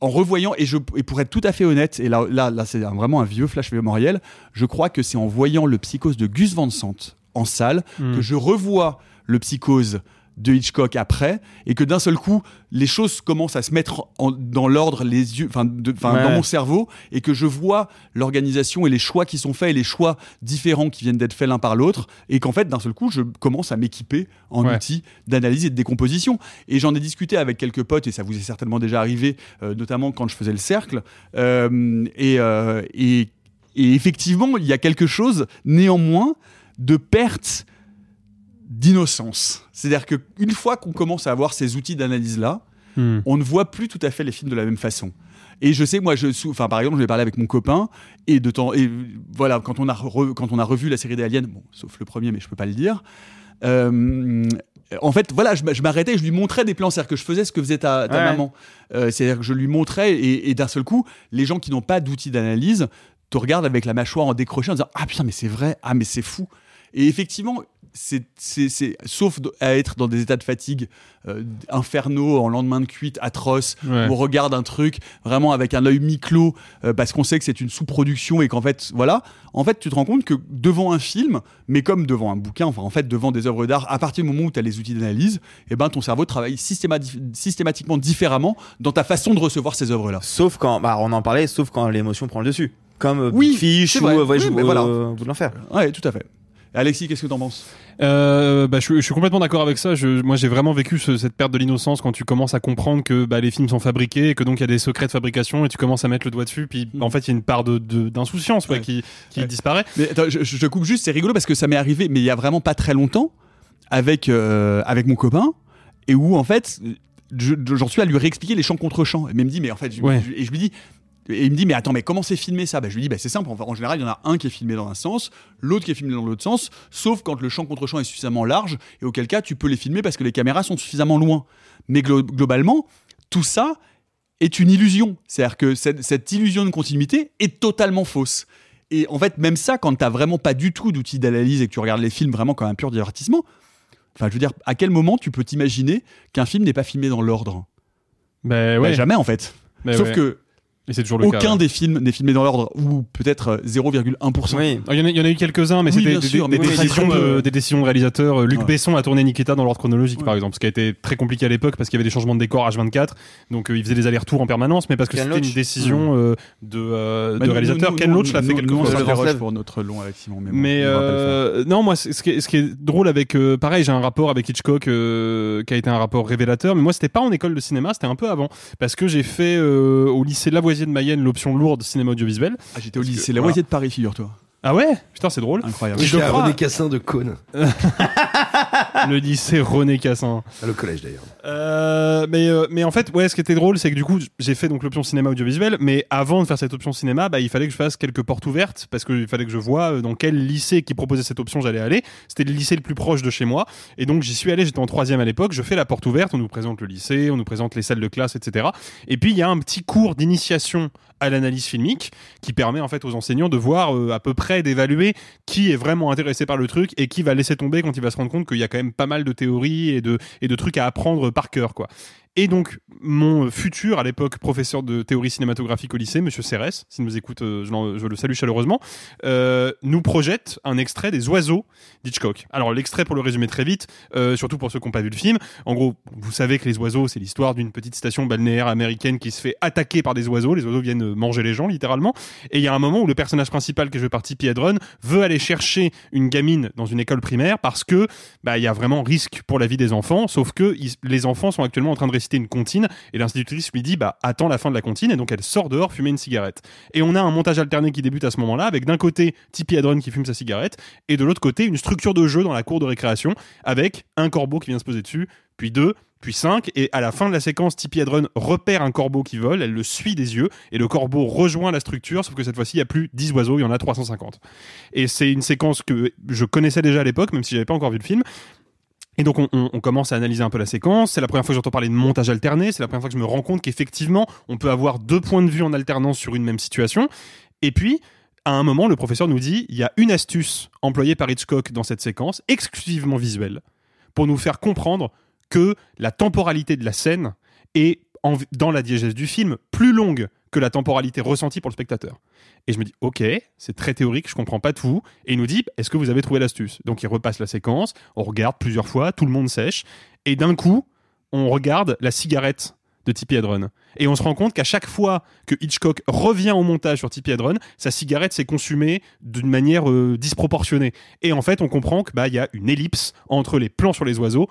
en revoyant, et, je, et pour être tout à fait honnête, et là, là, là c'est vraiment un vieux flash mémoriel, je crois que c'est en voyant le psychose de Gus Van Sant en salle Hmm. que je revois le psychose de Hitchcock après et que d'un seul coup les choses commencent à se mettre en- dans l'ordre les yeux enfin Ouais. dans mon cerveau et que je vois l'organisation et les choix qui sont faits et les choix différents qui viennent d'être faits l'un par l'autre et qu'en fait d'un seul coup je commence à m'équiper en Ouais. outils d'analyse et de décomposition et j'en ai discuté avec quelques potes et ça vous est certainement déjà arrivé euh, notamment quand je faisais le cercle Euh, et, euh, et et effectivement il y a quelque chose néanmoins de perte d'innocence. C'est-à-dire qu'une fois qu'on commence à avoir ces outils d'analyse-là, Hmm. on ne voit plus tout à fait les films de la même façon. Et je sais, moi, je, enfin, par exemple, je vais parler avec mon copain, et de temps, et voilà, quand on a, re- quand on a revu la série des Aliens, bon, sauf le premier, mais je peux pas le dire. euh, en fait, voilà, je, m'arrêtais, je lui montrais des plans, c'est-à-dire que je faisais ce que faisait ta, ta Ouais. maman. Euh, c'est-à-dire que je lui montrais, et, et d'un seul coup, les gens qui n'ont pas d'outils d'analyse te regardent avec la mâchoire en décroché en disant Ah putain, mais c'est vrai, ah mais c'est fou. Et effectivement, c'est, c'est, c'est- sauf à être dans des états de fatigue euh, infernaux, en lendemain de cuite atroce, Ouais. où on regarde un truc vraiment avec un œil mi-clos, euh, parce qu'on sait que c'est une sous-production et qu'en fait, voilà, en fait, tu te rends compte que devant un film, mais comme devant un bouquin, enfin, en fait, devant des œuvres d'art, à partir du moment où tu as les outils d'analyse, eh ben, ton cerveau travaille systémati- systématiquement différemment dans ta façon de recevoir ces œuvres-là. Sauf quand, bah, on en parlait, sauf quand l'émotion prend le dessus. Comme euh, Oui, Big Fish c'est ou euh, Voyage Oui, au- mais voilà. bout de l'enfer. Ouais, tout à fait. Alexis, qu'est-ce que t'en penses? Euh, bah, je, je suis complètement d'accord avec ça. Je, moi, j'ai vraiment vécu ce- cette perte de l'innocence quand tu commences à comprendre que bah, les films sont fabriqués et que donc il y a des secrets de fabrication et tu commences à mettre le doigt dessus. Puis Mm. en fait, il y a une part de de- d'insouciance ouais, qui, qui Ouais. disparaît. Mais attends, je, je- coupe juste, c'est rigolo parce que ça m'est arrivé, mais il y a vraiment pas très longtemps, avec, euh, avec mon copain, et où en fait, je- je- j'en suis à lui réexpliquer les chants contre chants. Et me dit, mais en fait, je, Ouais. je- et je lui dis, et il me dit, mais attends, mais comment c'est filmé ça? Bah, Je lui dis, bah, c'est simple, en, en général, il y en a un qui est filmé dans un sens, l'autre qui est filmé dans l'autre sens, sauf quand le champ contre champ est suffisamment large, et auquel cas, tu peux les filmer parce que les caméras sont suffisamment loin. Mais glo- globalement, tout ça est une illusion. C'est-à-dire que cette, cette illusion de continuité est totalement fausse. Et en fait, même ça, quand t'as vraiment pas du tout d'outils d'analyse et que tu regardes les films vraiment comme un pur divertissement, enfin, je veux dire, à quel moment tu peux t'imaginer qu'un film n'est pas filmé dans l'ordre? Bah, ouais. Jamais en fait. Sauf ouais. que Et c'est toujours le cas. aucun ouais. des films n'est filmé dans l'ordre, ou peut-être euh, 0,1%. Oui. Ah, Il y, en a, il y en a eu quelques-uns, mais Oui, c'était des, décisions, de, des décisions de réalisateurs. Euh, Luc Ouais. Besson a tourné Nikita dans l'ordre chronologique, Ouais. par exemple, ce qui a été très compliqué à l'époque parce qu'il y avait des changements de décor H24. Donc euh, il faisait des allers-retours en permanence, mais parce que c'était une décision euh, de, euh, Bah, de réalisateur. Ken Loach l'a fait s'interroge Lève. pour notre long avec Simon. Mais, bon, euh, non, moi, ce qui est, ce qui est drôle avec, euh, pareil, j'ai un rapport avec Hitchcock euh, qui a été un rapport révélateur, mais moi, c'était pas en école de cinéma, c'était un peu avant, parce que j'ai fait euh, au lycée Lavoisier de Mayenne l'option lourde cinéma audiovisuel. Ah, J'étais au lycée, la voilà. moitié de Paris, figure-toi. Ah ouais, putain, c'est drôle. Incroyable. J'étais je à crois. René Cassin de Cône. le lycée René Cassin. À le collège d'ailleurs. Euh, mais, euh, mais en fait, ouais, ce qui était drôle, c'est que du coup, j'ai fait donc l'option cinéma audiovisuel, mais avant de faire cette option cinéma, bah, il fallait que je fasse quelques portes ouvertes parce qu'il fallait que je vois euh, dans quel lycée qui proposait cette option j'allais aller. C'était le lycée le plus proche de chez moi, et donc j'y suis allé. J'étais en troisième à l'époque. Je fais la porte ouverte, on nous présente le lycée, on nous présente les salles de classe, etc. Et puis il y a un petit cours d'initiation à l'analyse filmique qui permet en fait aux enseignants de voir euh, à peu près d'évaluer qui est vraiment intéressé par le truc et qui va laisser tomber quand il va se rendre compte qu'il y a quand même pas mal de théories et de, et trucs à apprendre par cœur quoi. Et donc, mon futur, à l'époque, professeur de théorie cinématographique au lycée, Monsieur Cérès, s'il nous écoute, euh, je, je le salue chaleureusement, euh, nous projette un extrait des oiseaux d'Hitchcock. Alors, l'extrait, pour le résumer très vite, euh, surtout pour ceux qui n'ont pas vu le film, en gros, vous savez que les oiseaux, c'est l'histoire d'une petite station balnéaire américaine qui se fait attaquer par des oiseaux. Les oiseaux viennent manger les gens, littéralement. Et il y a un moment où le personnage principal, qui est joué par Hedren, veut aller chercher une gamine dans une école primaire parce que bah, il y a vraiment risque pour la vie des enfants, sauf que les enfants sont actuellement en train de une comptine et l'institutrice lui dit bah attends la fin de la comptine et donc elle sort dehors fumer une cigarette. Et on a un montage alterné qui débute à ce moment-là avec d'un côté Tippi Hedren qui fume sa cigarette et de l'autre côté une structure de jeu dans la cour de récréation avec un corbeau qui vient se poser dessus, puis deux, puis 5, et à la fin de la séquence, Tippi Hedren repère un corbeau qui vole, elle le suit des yeux, et le corbeau rejoint la structure, sauf que cette fois-ci, il n'y a plus 10 oiseaux, il y en a 350. Et c'est une séquence que je connaissais déjà à l'époque, même si j'avais pas encore vu le film. Et donc on, commence à analyser un peu la séquence. C'est la première fois que j'entends parler de montage alterné. C'est la première fois que je me rends compte qu'effectivement on peut avoir deux points de vue en alternance sur une même situation. Et puis à un moment, le professeur nous dit il y a une astuce employée par Hitchcock dans cette séquence, exclusivement visuelle, pour nous faire comprendre que la temporalité de la scène est dans la diégèse du film plus longue que la temporalité ressentie pour le spectateur. Et je me dis, ok, c'est très théorique, je comprends pas tout. Et il nous dit, est-ce que vous avez trouvé l'astuce? Donc il repasse la séquence, on regarde plusieurs fois, tout le monde sèche, et d'un coup, on regarde la cigarette de Tippi Hedren. Et on se rend compte qu'à chaque fois que Hitchcock revient au montage sur Tippi Hedren, sa cigarette s'est consumée d'une manière euh, disproportionnée. Et en fait, on comprend que bah y a une ellipse entre les plans sur les oiseaux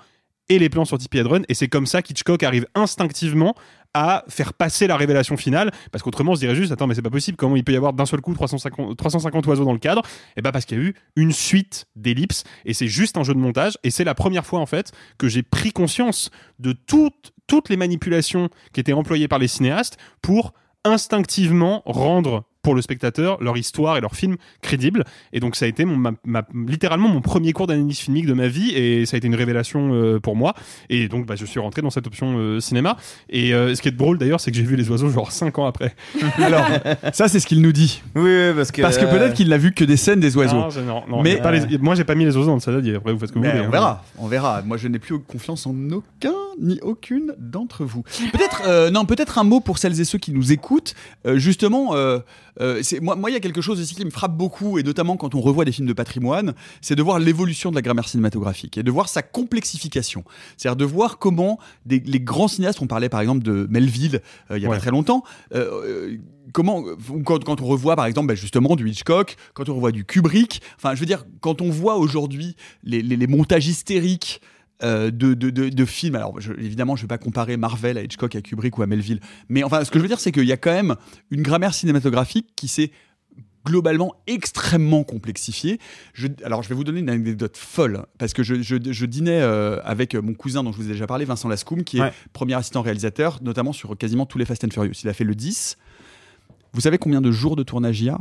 et les plans sur Tippi Hedren, et c'est comme ça qu'Hitchcock arrive instinctivement à faire passer la révélation finale, parce qu'autrement on se dirait juste, attends mais c'est pas possible, comment il peut y avoir d'un seul coup 350, 350 oiseaux dans le cadre? Et bah parce qu'il y a eu une suite d'ellipses, et c'est juste un jeu de montage, et c'est la première fois en fait que j'ai pris conscience de toutes, toutes les manipulations qui étaient employées par les cinéastes pour instinctivement rendre pour le spectateur leur histoire et leur film crédible. Et donc ça a été mon, ma- ma- littéralement mon premier cours d'analyse filmique de ma vie et ça a été une révélation euh, pour moi. Et donc bah, je suis rentré dans cette option euh, cinéma. Et euh, ce qui est drôle d'ailleurs, c'est que j'ai vu les oiseaux genre 5 ans après. Alors, ça, c'est ce qu'il nous dit. Oui, oui, parce que. Parce que peut-être qu'il n'a vu que des scènes des oiseaux. Non, je- non, non, Mais- pas les- moi j'ai pas mis les oiseaux dans le saladier. Après vous faites ce que vous Mais voulez. on hein. verra, on verra. Moi, je n'ai plus confiance en aucun ni aucune d'entre vous. Peut-être, euh, non, peut-être un mot pour celles et ceux qui nous écoutent. Euh, justement, euh, moi, moi, il y a quelque chose aussi qui me frappe beaucoup, et notamment quand on revoit des films de patrimoine, c'est de voir l'évolution de la grammaire cinématographique et de voir sa complexification. C'est-à-dire de voir comment des, les grands cinéastes, on parlait par exemple de Melville euh, il y a Ouais. pas très longtemps. euh, Comment, quand, quand on revoit par exemple bah, justement du Hitchcock, quand on revoit du Kubrick, enfin je veux dire, quand on voit aujourd'hui les, les- les montages hystériques de, de, de- de films, alors je- évidemment je ne vais pas comparer Marvel à Hitchcock, à Kubrick ou à Melville, mais enfin ce que je veux dire c'est qu'il y a quand même une grammaire cinématographique qui s'est globalement extrêmement complexifiée. Je, alors je vais vous donner une anecdote folle, parce que je, je- je dînais euh, avec mon cousin dont je vous ai déjà parlé, Vincent Lascoum, qui est premier assistant réalisateur, notamment sur quasiment tous les Fast and Furious. Il a fait le 10. Vous savez combien de jours de tournage il y a?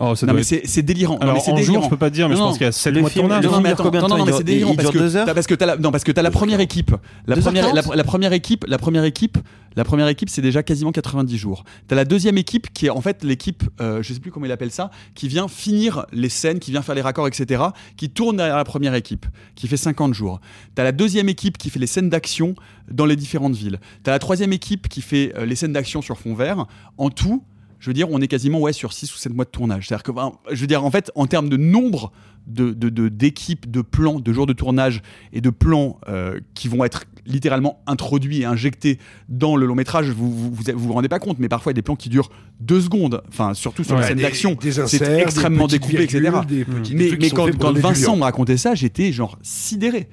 Oh, ça Non mais être- c'est délirant. Non, mais en délirant. jour, je peux pas dire, mais Non, je pense qu'il y a 7 Le mois de tournage. Non, mais attends, non, non, c'est délirant il parce que parce t'as la, non, parce que t'as la première équipe, la 2h40? première, la, la première équipe, la première équipe, la première équipe, c'est déjà quasiment 90 jours. T'as la deuxième équipe qui est en fait l'équipe, euh, je sais plus comment il appelle ça, qui vient finir les scènes, qui vient faire les raccords, etc., qui tourne derrière la première équipe, qui fait 50 jours. T'as la deuxième équipe qui fait les scènes d'action dans les différentes villes. T'as la troisième équipe qui fait euh, les scènes d'action sur fond vert. En tout, je veux dire, on est quasiment ouais, sur 6 ou 7 mois de tournage. C'est-à-dire que, ben, je veux dire, en fait, en termes de nombre de, de, de- d'équipes, de plans, de jours de tournage et de plans euh, qui vont être littéralement introduits et injectés dans le long métrage, vous vous, vous vous rendez pas compte, mais parfois il y a des plans qui durent deux secondes, enfin surtout sur Ouais, les scènes d'action, c'est extrêmement découpé, etc. virgules, Mais, quand, quand Vincent me racontait ça, j'étais genre sidéré.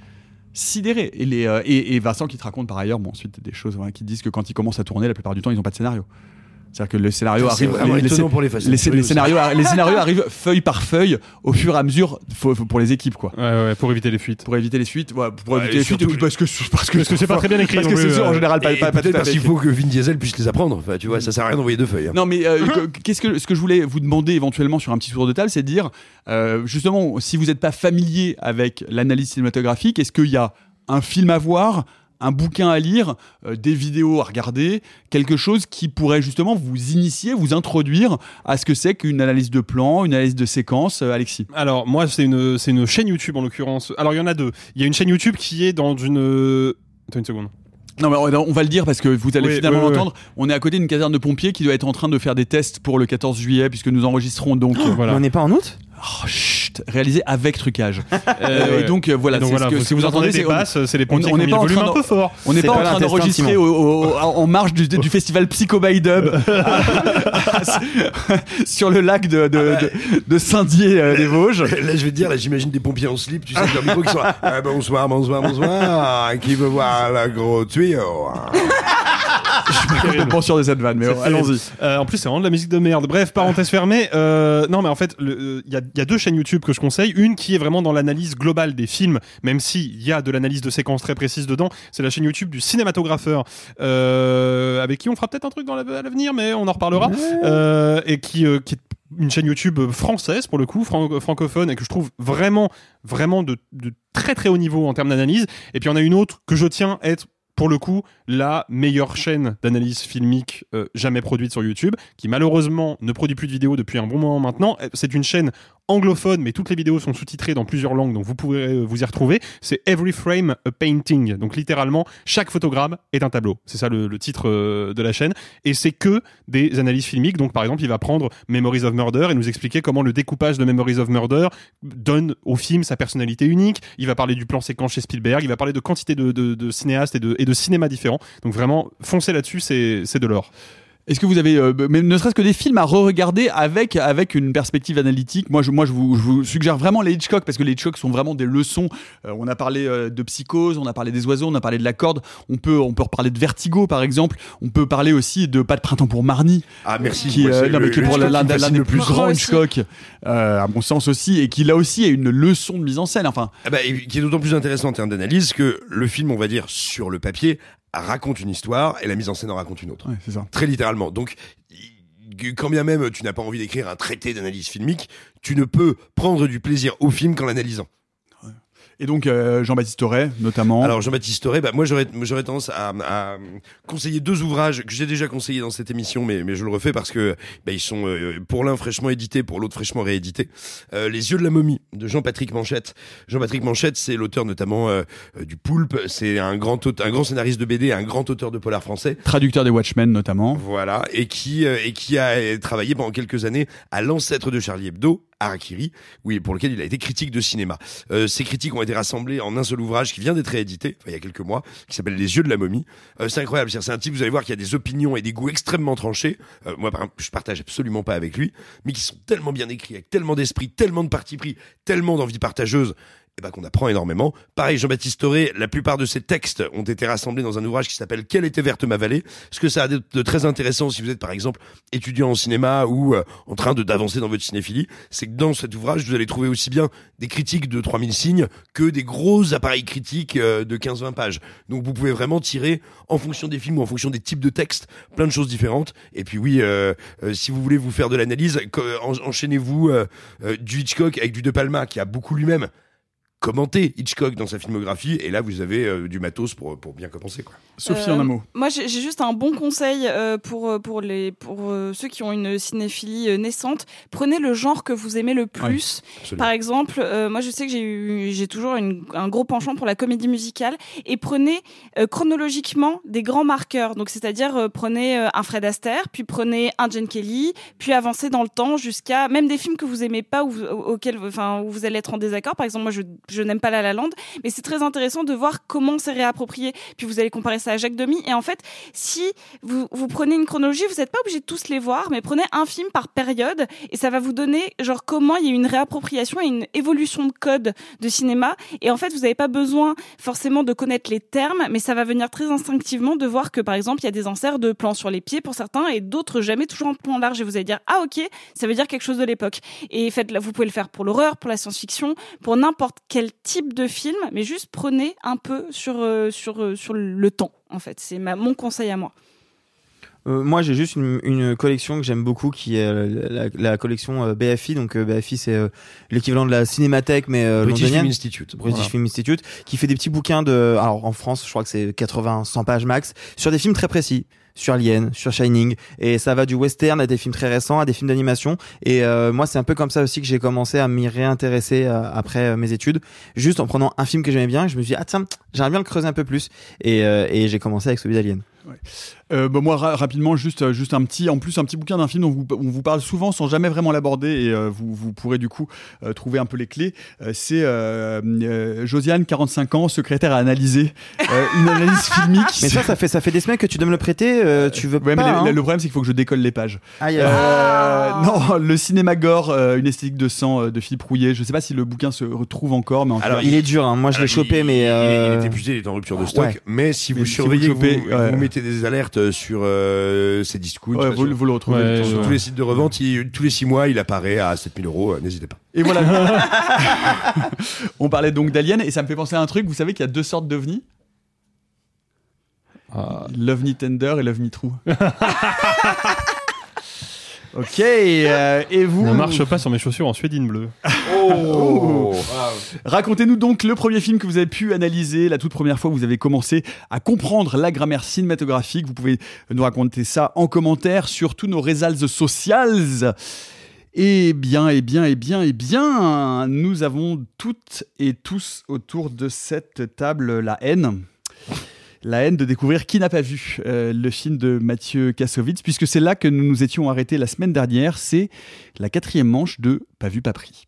Sidéré. Et, les, euh, et, et Vincent qui te raconte par ailleurs, bon, ensuite des choses voilà, qui disent que quand ils commencent à tourner, la plupart du temps, ils n'ont pas de scénario. C'est-à-dire que le scénario C'est arrive. vraiment les- les- pour les scénarios, les scénarios arrivent feuille par feuille au fur et à mesure faut- faut- pour les équipes, quoi. Ouais, ouais, pour éviter les fuites. Pour éviter les suites, voilà, pour Ouais, éviter les puis parce que parce que Parce que c'est pas très bien écrit Parce que c'est en euh. général pas, pas, parce qu'il faut que Vin Diesel puisse les apprendre. Enfin, tu vois, ça sert à rien d'envoyer deux feuilles. hein. Non, mais euh, que- qu'est-ce que ce que je voulais vous demander éventuellement sur un petit tour de table, c'est de dire euh, justement si vous n'êtes pas familier avec l'analyse cinématographique, est-ce qu'il y a un film à voir, un bouquin à lire, euh, des vidéos à regarder, quelque chose qui pourrait justement vous initier, vous introduire à ce que c'est qu'une analyse de plan, une analyse de séquence, euh, Alexis. Alors moi c'est une c'est une chaîne YouTube en l'occurrence. Alors il y en a deux. Il y a une chaîne YouTube qui est dans une Attends une seconde. Non, mais on va le dire parce que vous allez Oui, finalement oui, oui, l'entendre. On est à côté d'une caserne de pompiers qui doit être en train de faire des tests pour le 14 juillet, puisque nous enregistrons donc. euh, Voilà. On n'est pas en août? Oh, chut, réalisé avec trucage. Euh, ouais. Et donc euh, voilà, Et donc c'est voilà, ce que, vous- entendez, des c'est basses, c'est les on- pompiers on qui n'est ont mis pas le en volume train un peu fort. on n'est pas, pas en train d'enregistrer Simon. au- au- en marge du, du festival Psycho by Dub sur le lac de, de, Ah bah. de- de Saint-Dié euh, des Vosges. Là, je vais te dire, là, j'imagine des pompiers en slip, tu sais, avec leur micro qui sont là. Bonsoir, bonsoir, bonsoir. Qui veut voir le gros tuyau hein Je suis pas complètement sûr de cette vanne, mais oh, allons-y. Euh, en plus, c'est vraiment de la musique de merde. Bref, parenthèse fermée. Euh, non, mais en fait, euh, il y, a, il y a deux chaînes YouTube que je conseille. Une qui est vraiment dans l'analyse globale des films, même s'il y a de l'analyse de séquences très précises dedans. C'est la chaîne YouTube du cinématographeur, euh, avec qui on fera peut-être un truc dans la- à l'avenir, mais on en reparlera. Euh, et qui, euh, qui est une chaîne YouTube française pour le coup, fran- francophone, et que je trouve vraiment, vraiment de, de très très haut niveau en termes d'analyse. Et puis on a une autre que je tiens à être pour le coup, la meilleure chaîne d'analyse filmique euh, jamais produite sur YouTube, qui malheureusement ne produit plus de vidéos depuis un bon moment maintenant. Euh, C'est une chaîne anglophone, mais toutes les vidéos sont sous-titrées dans plusieurs langues, donc vous pourrez euh, vous y retrouver. C'est Every Frame a Painting. Donc littéralement, chaque photogramme est un tableau. C'est ça le, titre de la chaîne. Et c'est que des analyses filmiques. Donc par exemple, il va prendre Memories of Murder et nous expliquer comment le découpage de Memories of Murder donne au film sa personnalité unique. Il va parler du plan séquence chez Spielberg. Il va parler de quantité de, cinéastes et de cinéma différents. Donc vraiment, foncez là-dessus, c'est de l'or. Est-ce que vous avez, euh, même ne serait-ce que des films à re-regarder avec, avec une perspective analytique? Moi, je, moi je, vous, je vous suggère vraiment les Hitchcock parce que les Hitchcock sont vraiment des leçons. Euh, on a parlé euh, de Psychose, on a parlé des oiseaux, on a parlé de la corde. On peut, on peut reparler de Vertigo, par exemple. On peut parler aussi de Pas de printemps pour Marnie, Ah, merci. qui, Moi, euh, c'est non, mais le- qui est pour l'un des le plus plus. grands. Hitchcock, euh, à mon sens aussi, et qui là aussi est une leçon de mise en scène. Enfin, Ah bah, et qui est d'autant plus intéressant en termes d'analyse que le film, on va dire, sur le papier, raconte une histoire et la mise en scène en raconte une autre. ouais, c'est ça. Très littéralement. Donc, quand bien même tu n'as pas envie d'écrire un traité d'analyse filmique, tu ne peux prendre du plaisir au film qu'en l'analysant. Et donc euh, Jean-Baptiste Auré, notamment. Alors Jean-Baptiste Auré, bah, moi j'aurais tendance à, à conseiller deux ouvrages que j'ai déjà conseillés dans cette émission, mais, mais je le refais parce que bah, ils sont euh, pour l'un fraîchement édités, pour l'autre fraîchement réédités. Euh, Les yeux de la momie de Jean-Patrick Manchette. Jean-Patrick Manchette, c'est l'auteur notamment euh, euh, du Poulpe. C'est un grand un grand scénariste de BD, un grand auteur de polar français. Traducteur des Watchmen, notamment. Voilà, et qui euh, et qui a travaillé pendant quelques années à l'ancêtre de Charlie Hebdo, Harakiri, oui, pour lequel il a été critique de cinéma. Euh, ces critiques ont été rassemblées en un seul ouvrage qui vient d'être réédité, enfin, il y a quelques mois, qui s'appelle Les yeux de la momie. Euh, c'est incroyable, c'est un type, vous allez voir, qui a des opinions et des goûts extrêmement tranchés. Euh, moi, par exemple, je partage absolument pas avec lui, mais qui sont tellement bien écrits, avec tellement d'esprit, tellement de parti pris, tellement d'envie partageuse. Eh qu'on apprend énormément. Pareil, Jean-Baptiste Auré, la plupart de ses textes ont été rassemblés dans un ouvrage qui s'appelle Quelle était verte ma vallée Ce que ça a de, très intéressant si vous êtes par exemple étudiant en cinéma ou euh, en train de d'avancer dans votre cinéphilie, c'est que dans cet ouvrage, vous allez trouver aussi bien des critiques de 3000 signes que des gros appareils critiques euh, de 15-20 pages. Donc vous pouvez vraiment tirer en fonction des films ou en fonction des types de textes plein de choses différentes. Et puis oui, euh, euh, si vous voulez vous faire de l'analyse, enchaînez-vous euh, euh, du Hitchcock avec du De Palma qui a beaucoup lui-même commenté Hitchcock dans sa filmographie et là vous avez euh, du matos pour, pour bien commencer quoi. Sophie, Euh, en un mot. Moi, j'ai juste un bon conseil euh, pour euh, pour les pour ceux qui ont une cinéphilie naissante. Prenez le genre que vous aimez le plus. Par exemple, moi, je sais que j'ai toujours une- un gros penchant pour la comédie musicale. Et prenez chronologiquement des grands marqueurs. Donc, c'est-à-dire prenez un Fred Astaire, puis prenez un Jane Kelly, puis avancez dans le temps jusqu'à même des films que vous aimez pas ou auxquels enfin où vous allez être en désaccord. Par exemple, moi, je je n'aime pas La La Land, mais c'est très intéressant de voir comment c'est réapproprié. Puis vous allez comparer ça à Jacques Demy. Et en fait, si vous, vous prenez une chronologie, vous n'êtes pas obligé de tous les voir, mais prenez un film par période et ça va vous donner genre comment il y a une réappropriation et une évolution de code de cinéma. Et en fait, vous n'avez pas besoin forcément de connaître les termes, mais ça va venir très instinctivement de voir que par exemple, il y a des inserts de plans sur les pieds pour certains et d'autres jamais toujours en plan large. Et vous allez dire ah ok, ça veut dire quelque chose de l'époque. Et faites, vous pouvez le faire pour l'horreur, pour la science-fiction, pour n'importe quel type de film, mais juste prenez un peu sur euh, sur euh, sur le temps. En fait, c'est mon conseil à moi. Euh, moi, j'ai juste une, une collection que j'aime beaucoup, qui est euh, la, la collection euh, BFI. Donc euh, BFI, c'est euh, l'équivalent de la Cinémathèque, mais euh, British. Film Institute. British Voilà. Film Institute, qui fait des petits bouquins de, alors en France, je crois que c'est 80, 100 pages max, sur des films très précis, sur Alien, sur Shining, et ça va du western à des films très récents, à des films d'animation. Et euh, moi, c'est un peu comme ça aussi que j'ai commencé à m'y réintéresser euh, après euh, mes études, juste en prenant un film que j'aimais bien, je me suis dit ah tiens, j'aimerais bien le creuser un peu plus, et, euh, et j'ai commencé avec celui d'Alien. Euh, bah, moi, ra- rapidement, juste, euh, juste un petit, en plus, un petit bouquin d'un film dont vous, on vous parle souvent sans jamais vraiment l'aborder et euh, vous, vous pourrez du coup euh, trouver un peu les clés. Euh, c'est euh, euh, Josiane, 45 ans, secrétaire à analyser euh, une analyse filmique. Mais ça, ça fait ça fait des semaines que tu dois me le prêter, euh, tu veux Ouais, pas mais le, hein le problème, c'est qu'il faut que je décolle les pages. Aïe, Euh, aïe. non, le cinéma gore, euh, une esthétique de sang euh, de Philippe Rouillet. Je sais pas si le bouquin se retrouve encore, mais en Alors, cas, il est dur, hein. moi je l'ai chopé, il- mais il, euh, il est épuisé, il est en rupture de stock. ouais. Mais si vous Mais si surveillez, chopez, vous mettez des alertes sur euh, ces discounts, ouais, vous, le retrouvez. Ouais, sur- ouais. tous les sites de revente, il- tous les six mois, il apparaît à 7000 euros. euh, N'hésitez pas. Et voilà. On parlait donc d'Alien et ça me fait penser à un truc. Vous savez qu'il y a deux sortes d'ovnis Ah. L'ovni tender et l'ovni true. ok, euh, et vous Ne marche pas sur mes chaussures en suédine bleue. Oh, Racontez-nous donc le premier film que vous avez pu analyser, la toute première fois que vous avez commencé à comprendre la grammaire cinématographique. Vous pouvez nous raconter ça en commentaire sur tous nos réseaux sociaux. Eh bien, eh bien, eh bien, eh bien, nous avons toutes et tous autour de cette table la haine. La haine de découvrir qui n'a pas vu euh, le film de Mathieu Kassovitz, puisque c'est là que nous nous étions arrêtés la semaine dernière. C'est la quatrième manche de Pas vu, pas pris.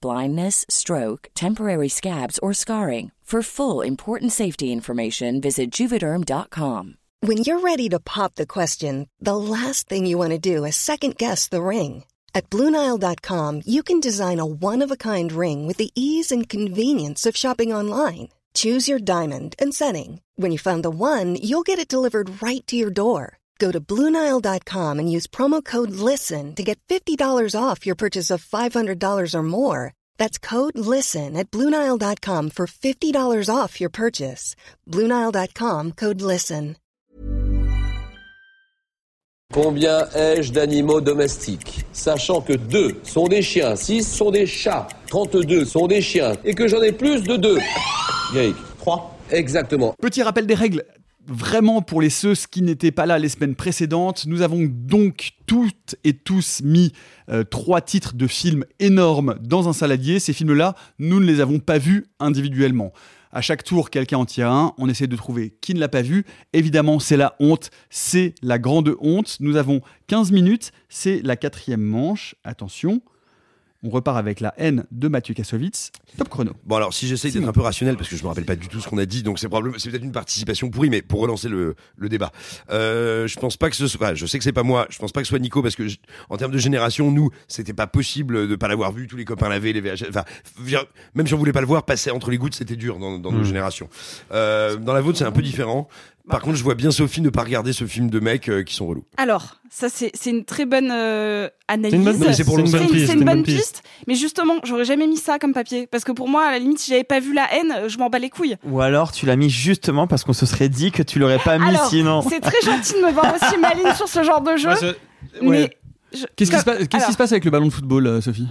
blindness, stroke, temporary scabs, or scarring. For full important safety information, visit juvederm.com. When you're ready to pop the question, the last thing you want to do is second guess the ring. At Bluenile.com, you can design a one of a kind ring with the ease and convenience of shopping online. Choose your diamond and setting. When you find the one, you'll get it delivered right to your door. Go to Bluenile.com and use promo code LISTEN to get $50 off your purchase of $500 or more. That's code LISTEN at Bluenile.com for $50 off your purchase. Bluenile.com code LISTEN. Combien ai-je d'animaux domestiques? Sachant que 2 sont des chiens, 6 sont des chats, 32 sont des chiens, et que j'en ai plus de 2. Gaïk 3 Exactement. Petit rappel des règles. Vraiment pour les ceux qui n'étaient pas là les semaines précédentes, nous avons donc toutes et tous mis euh, trois titres de films énormes dans un saladier. Ces films-là, nous ne les avons pas vus individuellement. À chaque tour, quelqu'un en tire un. On essaie de trouver qui ne l'a pas vu. Évidemment, c'est la honte. C'est la grande honte. Nous avons 15 minutes. C'est la quatrième manche. Attention. On repart avec la haine de Mathieu Kassovitz. Top chrono. Bon alors si j'essaye d'être un peu rationnel parce que je me rappelle pas du tout ce qu'on a dit donc c'est peut-être une participation pourrie mais pour relancer le, le débat. Euh, je pense pas que ce soit je sais que c'est pas moi je pense pas que ce soit Nico parce que je- en termes de génération nous c'était pas possible de pas l'avoir vu tous les copains l'avaient les VHS enfin même si on voulait pas le voir passer entre les gouttes c'était dur dans, dans nos générations. Euh, dans la vôtre c'est un peu différent par contre je vois bien Sophie ne pas regarder ce film de mecs euh, qui sont relous Alors, ça, c'est c'est une très bonne euh, analyse. C'est une bonne Non, mais c'est pour c'est une lancer. bonne C'est piste. c'est c'est une bonne piste. Mais justement, j'aurais jamais mis ça comme papier. Parce que pour moi, à la limite, si j'avais pas vu la haine, euh, je m'en bats les couilles. Ou alors tu l'as mis justement parce qu'on se serait dit que tu l'aurais pas mis Alors, sinon. c'est très gentil de me voir aussi maligne sur ce genre de jeu. Moi, je- ouais. Mais. je- Qu'est-ce qui, se passe- qu'est-ce qui alors, se passe avec le ballon de football, euh, Sophie?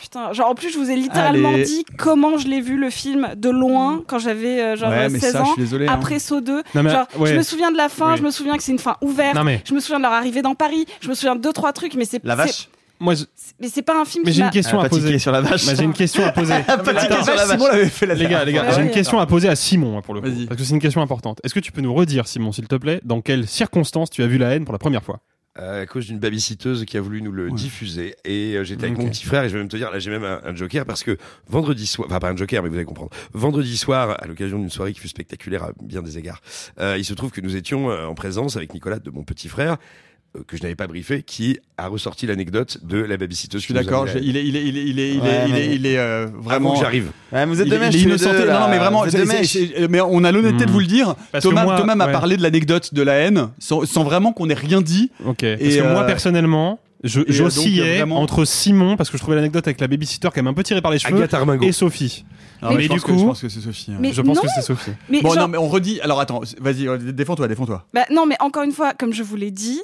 Putain, genre en plus, je vous ai littéralement Allez. dit comment je l'ai vu le film de loin quand j'avais euh, genre Ouais, euh, mais 16 ça, ans. je suis désolé. hein. Après Saut 2, Non, mais, genre, ouais. je me souviens de la fin, Oui. je me souviens que c'est une fin ouverte, Non, mais- je me souviens de leur arrivée dans Paris, je me souviens de deux trois trucs, mais c'est La vache. Moi, je- c'est- mais c'est pas un film mais qui j'ai une question à poser. sur la vache. J'ai une question à poser. Les gars, les gars, Ouais, j'ai une question à poser à Simon hein, pour le coup, parce que c'est une question importante. Est-ce que tu peux nous redire, Simon, s'il te plaît, dans quelles circonstances tu as vu la haine pour la première fois? À cause d'une babysitteuse qui a voulu nous le Ouais. diffuser. Et euh, j'étais avec mon petit frère et je vais même te dire là j'ai même un, un joker parce que vendredi soir enfin pas un joker mais vous allez comprendre. Vendredi soir à l'occasion d'une soirée qui fut spectaculaire à bien des égards euh, il se trouve que nous étions euh, en présence avec Nicolas de mon petit frère euh, que je n'avais pas briefé qui a ressorti l'anecdote de la babysitteuse Je suis d'accord. Il est, il est, il est, il est, il est, Ouais, il est, mais- il est, euh, vraiment vraiment. que j'arrive Ouais, vous êtes de mèche il est deux, non, là. non, mais vraiment, c'est- c'est- mais on a l'honnêteté de Hmm. vous le dire. Parce que Thomas, moi- Thomas m'a ouais. parlé de l'anecdote de la haine sans, sans vraiment qu'on ait rien dit. Ok. Parce Et, que moi, euh, personnellement, je- et, euh, donc, j'oscillais vraiment- entre Simon, parce que je trouvais l'anecdote avec la babysitter quand même un peu tirée par les cheveux, et Sophie. Alors, Mais je du pense que- coup- je pense que c'est Sophie. hein. Mais Je pense non, que c'est Sophie. mais Bon, genre- non, mais on redit. Alors attends, vas-y, euh, défends-toi, défends-toi. Bah, non, mais encore une fois, comme je vous l'ai dit,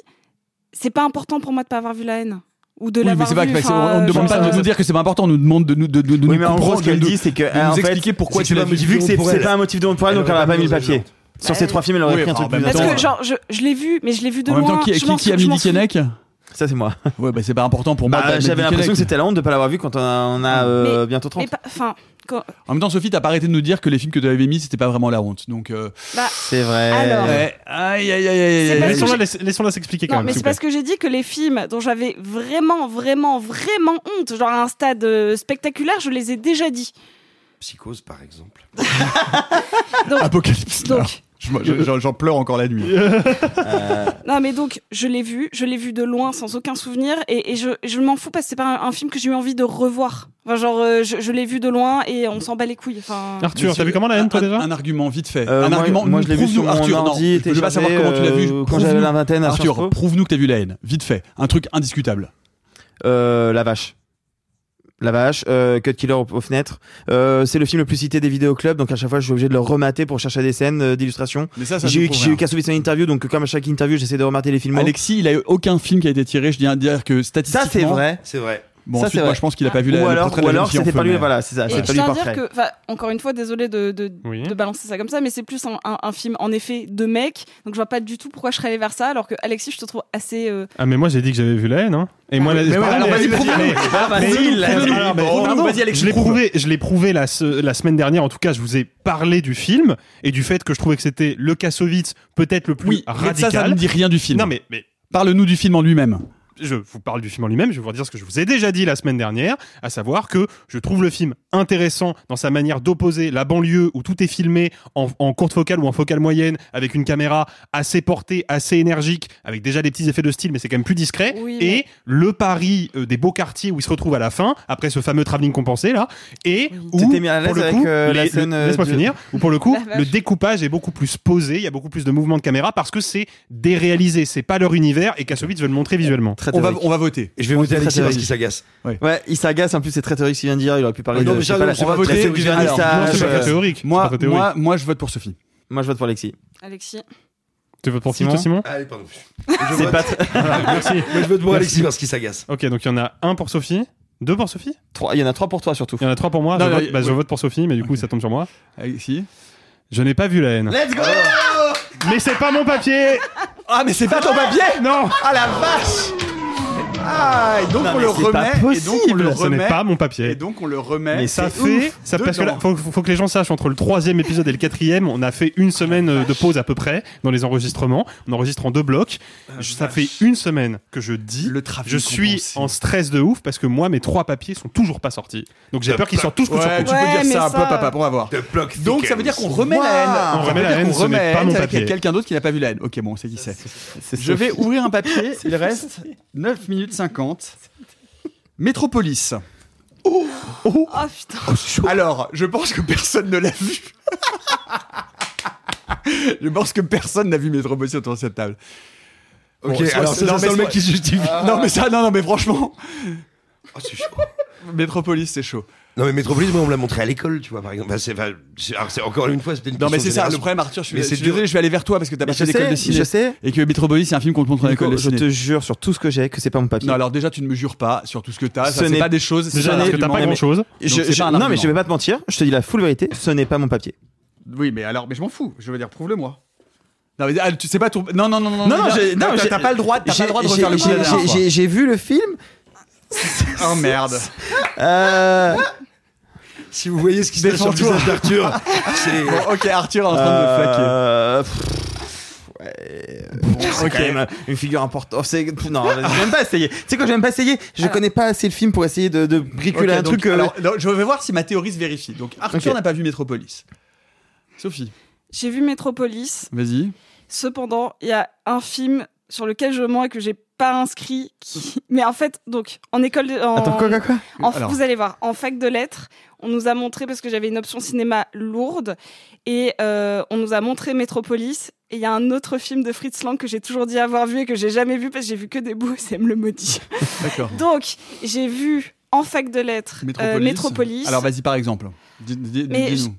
c'est pas important pour moi de pas avoir vu la haine ou de Oui, l'avoir pas, vu. on ne euh, demande pas de nous dire que c'est pas important. On nous demande de nous, de, de, de Oui, nous mais en gros, comprendre, ce qu'elle dit, c'est que de en nous fait, expliquer pourquoi tu l'as vu. vu que c'est pas un motif de honte pour elle, donc elle aurait a pas mis le papier. Sur ces trois films, elle aurait pris un truc plus Parce que genre, je, l'ai vu, mais je l'ai vu de En même loin. temps, qui, a mis. Henneck Ça, c'est moi. Ouais, bah c'est pas important pour moi. Bah, J'avais l'impression que c'était la honte de pas l'avoir vu quand on a, on a, euh, bientôt 30. Mais pas- enfin, quand- En même temps, Sophie, t'as pas arrêté de nous dire que les films que tu avais mis, c'était pas vraiment la honte. Donc, euh, bah, C'est vrai. Alors. ouais. aïe, aïe, aïe, Laissons-la s'expliquer quand non, même. mais c'est parce que j'ai dit que les films dont j'avais vraiment, vraiment, vraiment honte, genre à un stade euh, spectaculaire, je les ai déjà dit. Psychose par exemple Donc, Apocalypse. Donc J'en pleure encore la nuit. non, mais donc, je l'ai vu, je l'ai vu de loin sans aucun souvenir, et, et je, je m'en fous parce que c'est pas un, un film que j'ai eu envie de revoir. Enfin, genre, euh, je, je l'ai vu de loin et on s'en bat les couilles. Enfin, Arthur, t'as vu comment la haine, toi un- déjà un, argument vite fait. Euh, un moi, argument. moi, je l'ai vu sur Arthur, ordi non, je veux pas savoir comment tu l'as vu. euh, quand j'avais la vingtaine Arthur, prouve-nous que t'as vu la haine. Vite fait. Un truc indiscutable. Euh, la vache. La vache, euh, Cut Killer aux, aux fenêtres. Euh, c'est le film le plus cité des vidéoclubs, donc à chaque fois je suis obligé de le remater pour chercher des scènes euh, d'illustration. Mais ça, ça J'ai eu, j'ai eu. Kassovitz en interview, donc comme à chaque interview j'essaie de remater les films. Alexis, il a eu aucun film qui a été tiré. Je viens de dire que Ça statistiquement. c'est vrai. c'est vrai Bon, Ça, ensuite, c'est moi, vrai. je pense qu'il a pas vu la ou alors, portrait de ou la jeune alors fille en c'était pas lui, mais- voilà, c'est ça, c'est je pas lui tiens le à dire portrait. que, encore une fois, désolé de, de, Oui. de balancer ça comme ça, mais c'est plus un, un- un film en effet de mec, donc je vois pas du tout pourquoi je serais allé vers ça, alors que Alexis, je te trouve assez. euh, Ah, mais moi j'ai dit que j'avais vu la haine. Hein. Et moi, vas-y, Ah, vas-y, mais- il l'a alors, vas-y, Alexis, je l'ai prouvé, je l'ai prouvé la, la semaine dernière. En tout cas, je vous ai parlé du film et du fait que je trouvais que c'était le Kassovitz peut-être le plus Oui, mais radical. ça, ça ne dit rien du film. Non, mais, mais Parle-nous du film en lui-même. Je vous parle du film en lui-même, je vais vous dire ce que je vous ai déjà dit la semaine dernière, à savoir que je trouve le film intéressant dans sa manière d'opposer la banlieue où tout est filmé en, en courte focale ou en focale moyenne, avec une caméra assez portée, assez énergique, avec déjà des petits effets de style, mais c'est quand même plus discret, Oui, et le Paris euh, des beaux quartiers où il se retrouve à la fin, après ce fameux travelling compensé là, et où, pour le coup, euh, les- le- euh, laisse-moi de- finir, où pour le coup, le découpage est beaucoup plus posé, il y a beaucoup plus de mouvements de caméra parce que c'est déréalisé, c'est pas leur univers, et Kassovitz veut le montrer visuellement. Très On va, on va voter. Et je vais voter Alexis parce qu'il s'agace. Ouais, il s'agace, en plus c'est très théorique ce qu'il vient de dire, il aurait pu parler Non, de. mais pas, non, la- c'est on va vernissage, c'est pas euh, théorique. Moi, moi, moi, je vote pour Sophie. Moi je vote pour Alexis. Alexis. Tu votes pour qui, Simon toi, Simon Allez, pardon. Je C'est vote- pas Merci. Moi, je vote pour. Alexis parce qu'il s'agace. Ok, donc il y en a un pour Sophie, deux pour Sophie Trois- Il y en a trois pour toi surtout. Il y en a trois pour moi. Non, je, non, vote, bah, je vote pour Sophie, mais du coup ça tombe sur moi. Alexis. Je n'ai pas vu la haine. Let's go Mais c'est pas mon papier Ah, mais c'est pas ton papier Non Ah la vache Ah, et donc Non, on le c'est pas remet. Et donc on le Ce n'est remet. pas mon Et papier. donc on le remet. Mais ça C'est fait, ouf. ça, parce que là, faut, faut que les gens sachent entre le troisième épisode et le quatrième, on a fait une semaine euh, de pause à peu près dans les enregistrements. On enregistre en deux blocs. Je- ça fait une semaine que je dis, Le trafic je suis en stress de ouf parce que moi mes trois papiers sont toujours pas sortis. Donc j'ai peur qu'ils sortent tous coup sur Ouais, coup. tu peux dire ça, ça- pop, pop, pop, on va voir. Donc ça veut dire qu'on remet la haine. On remet la haine, ce remet n'est la pas haine mon avec papier. quelqu'un d'autre qui n'a pas vu la haine. Ok, bon, on sait qui c'est. C'est Je vais ouvrir un papier. Il reste 9 minutes 50. Métropolis. Oh putain. Alors, je pense que personne ne l'a vu. je pense que personne n'a vu Métropolis autour de cette table. Ok, Bon, alors c'est le mec soit- qui se justifie. Non mais ça, non, non mais franchement, Oh, c'est chaud. Métropolis c'est chaud. Non mais Métropolis, moi on me l'a montré à l'école, tu vois, par exemple. Bah, c'est, encore une fois, c'était une Non mais c'est ça, le problème Arthur, je suis, Mais je désolé, je vais aller vers toi parce que t'as pas Je fait d'école de ciné. je sais. Et que Métropolis c'est un film qu'on te montre en Nico, école de je ciné. te jure sur tout ce que j'ai que c'est pas mon papier. Non alors déjà tu ne me jures pas sur tout ce que t'as, Ce n'est- pas des choses, c'est Déjà, pas grand chose. Je- je- non mais je vais pas te mentir, je te dis la full vérité, ce n'est pas mon papier. Oui mais alors, mais je m'en fous, je veux dire prouve-le moi. Non mais ah, tu sais pas ton... Non non non non Non, non, t'as- pas le droit, t'as pas le droit de refaire le J'ai vu le film. Oh merde. Euh, Si vous voyez ce qui se passe sur le visage d'Arthur, c'est. Bon, ok Arthur est en train de me flaquer. euh, pff, ouais, c'est ok. quand même une figure importante. Pff, non, je vais même pas essayer. Tu sais quoi, je vais même pas essayer? Je connais pas assez le film pour essayer de, de bricoler un donc, truc. euh, alors, non, je vais voir si ma théorie se vérifie. Donc Arthur n'a pas vu Métropolis. Sophie, J'ai vu Métropolis. vas-y. Cependant, il y a un film sur lequel je mens et que j'ai pas inscrit. Qui... Mais en fait, donc, en école de. en- Attends, quoi, quoi, quoi? en-. Vous allez voir, en fac de lettres, on nous a montré, parce que j'avais une option cinéma lourde, et euh, on nous a montré Métropolis. Et il y a un autre film de Fritz Lang que j'ai toujours dit avoir vu et que j'ai jamais vu parce que j'ai vu que des bouts, c'est me le maudit. D'accord. Donc, j'ai vu en fac de lettres euh, Métropolis. Métropolis. Alors vas-y par exemple. Dis-nous.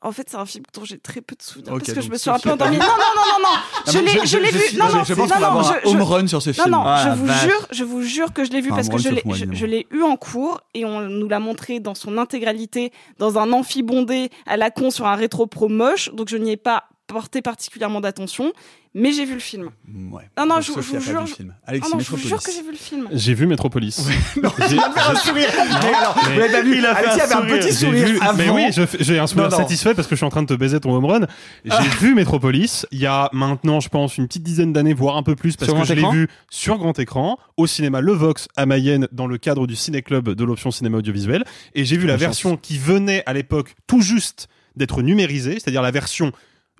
En fait, c'est un film dont j'ai très peu de souvenirs Ok, parce que je me suis un peu endormie. Non, non, non, non, non. Ah, Je l'ai, je l'ai vu. Non, non, je pense non, qu'on va non, avoir un je- home run sur ce Non, film. non, Ah, je vous jure, je vous jure que je l'ai vu parce que je l'ai, je, l'ai eu en cours et on nous l'a montré dans son intégralité dans un amphi bondé à la con sur un rétro pro moche. Donc je n'y ai pas porté particulièrement d'attention, mais j'ai vu le film. Ouais. Non, non, je- vous pas jure, vu je- le film. Ah Alexis non, je vous Métropolis. jure que j'ai vu le film. J'ai vu Métropolis. Non, J'ai- un sourire. Mais alors, mais- vous l'avez pas vu Il a Alexis avait un petit J'ai sourire vu- avant. Mais oui, j'ai un sourire Non, non. satisfait parce que je suis en train de te baiser ton home run. J'ai vu Métropolis il y a maintenant, je pense, une petite dizaine d'années, voire un peu plus, parce Sur que grand je l'ai vu sur grand écran au cinéma Le Vox à Mayenne dans le cadre du ciné-club de l'option cinéma audiovisuel. Et j'ai vu La version qui venait à l'époque tout juste d'être numérisée, c'est-à-dire la version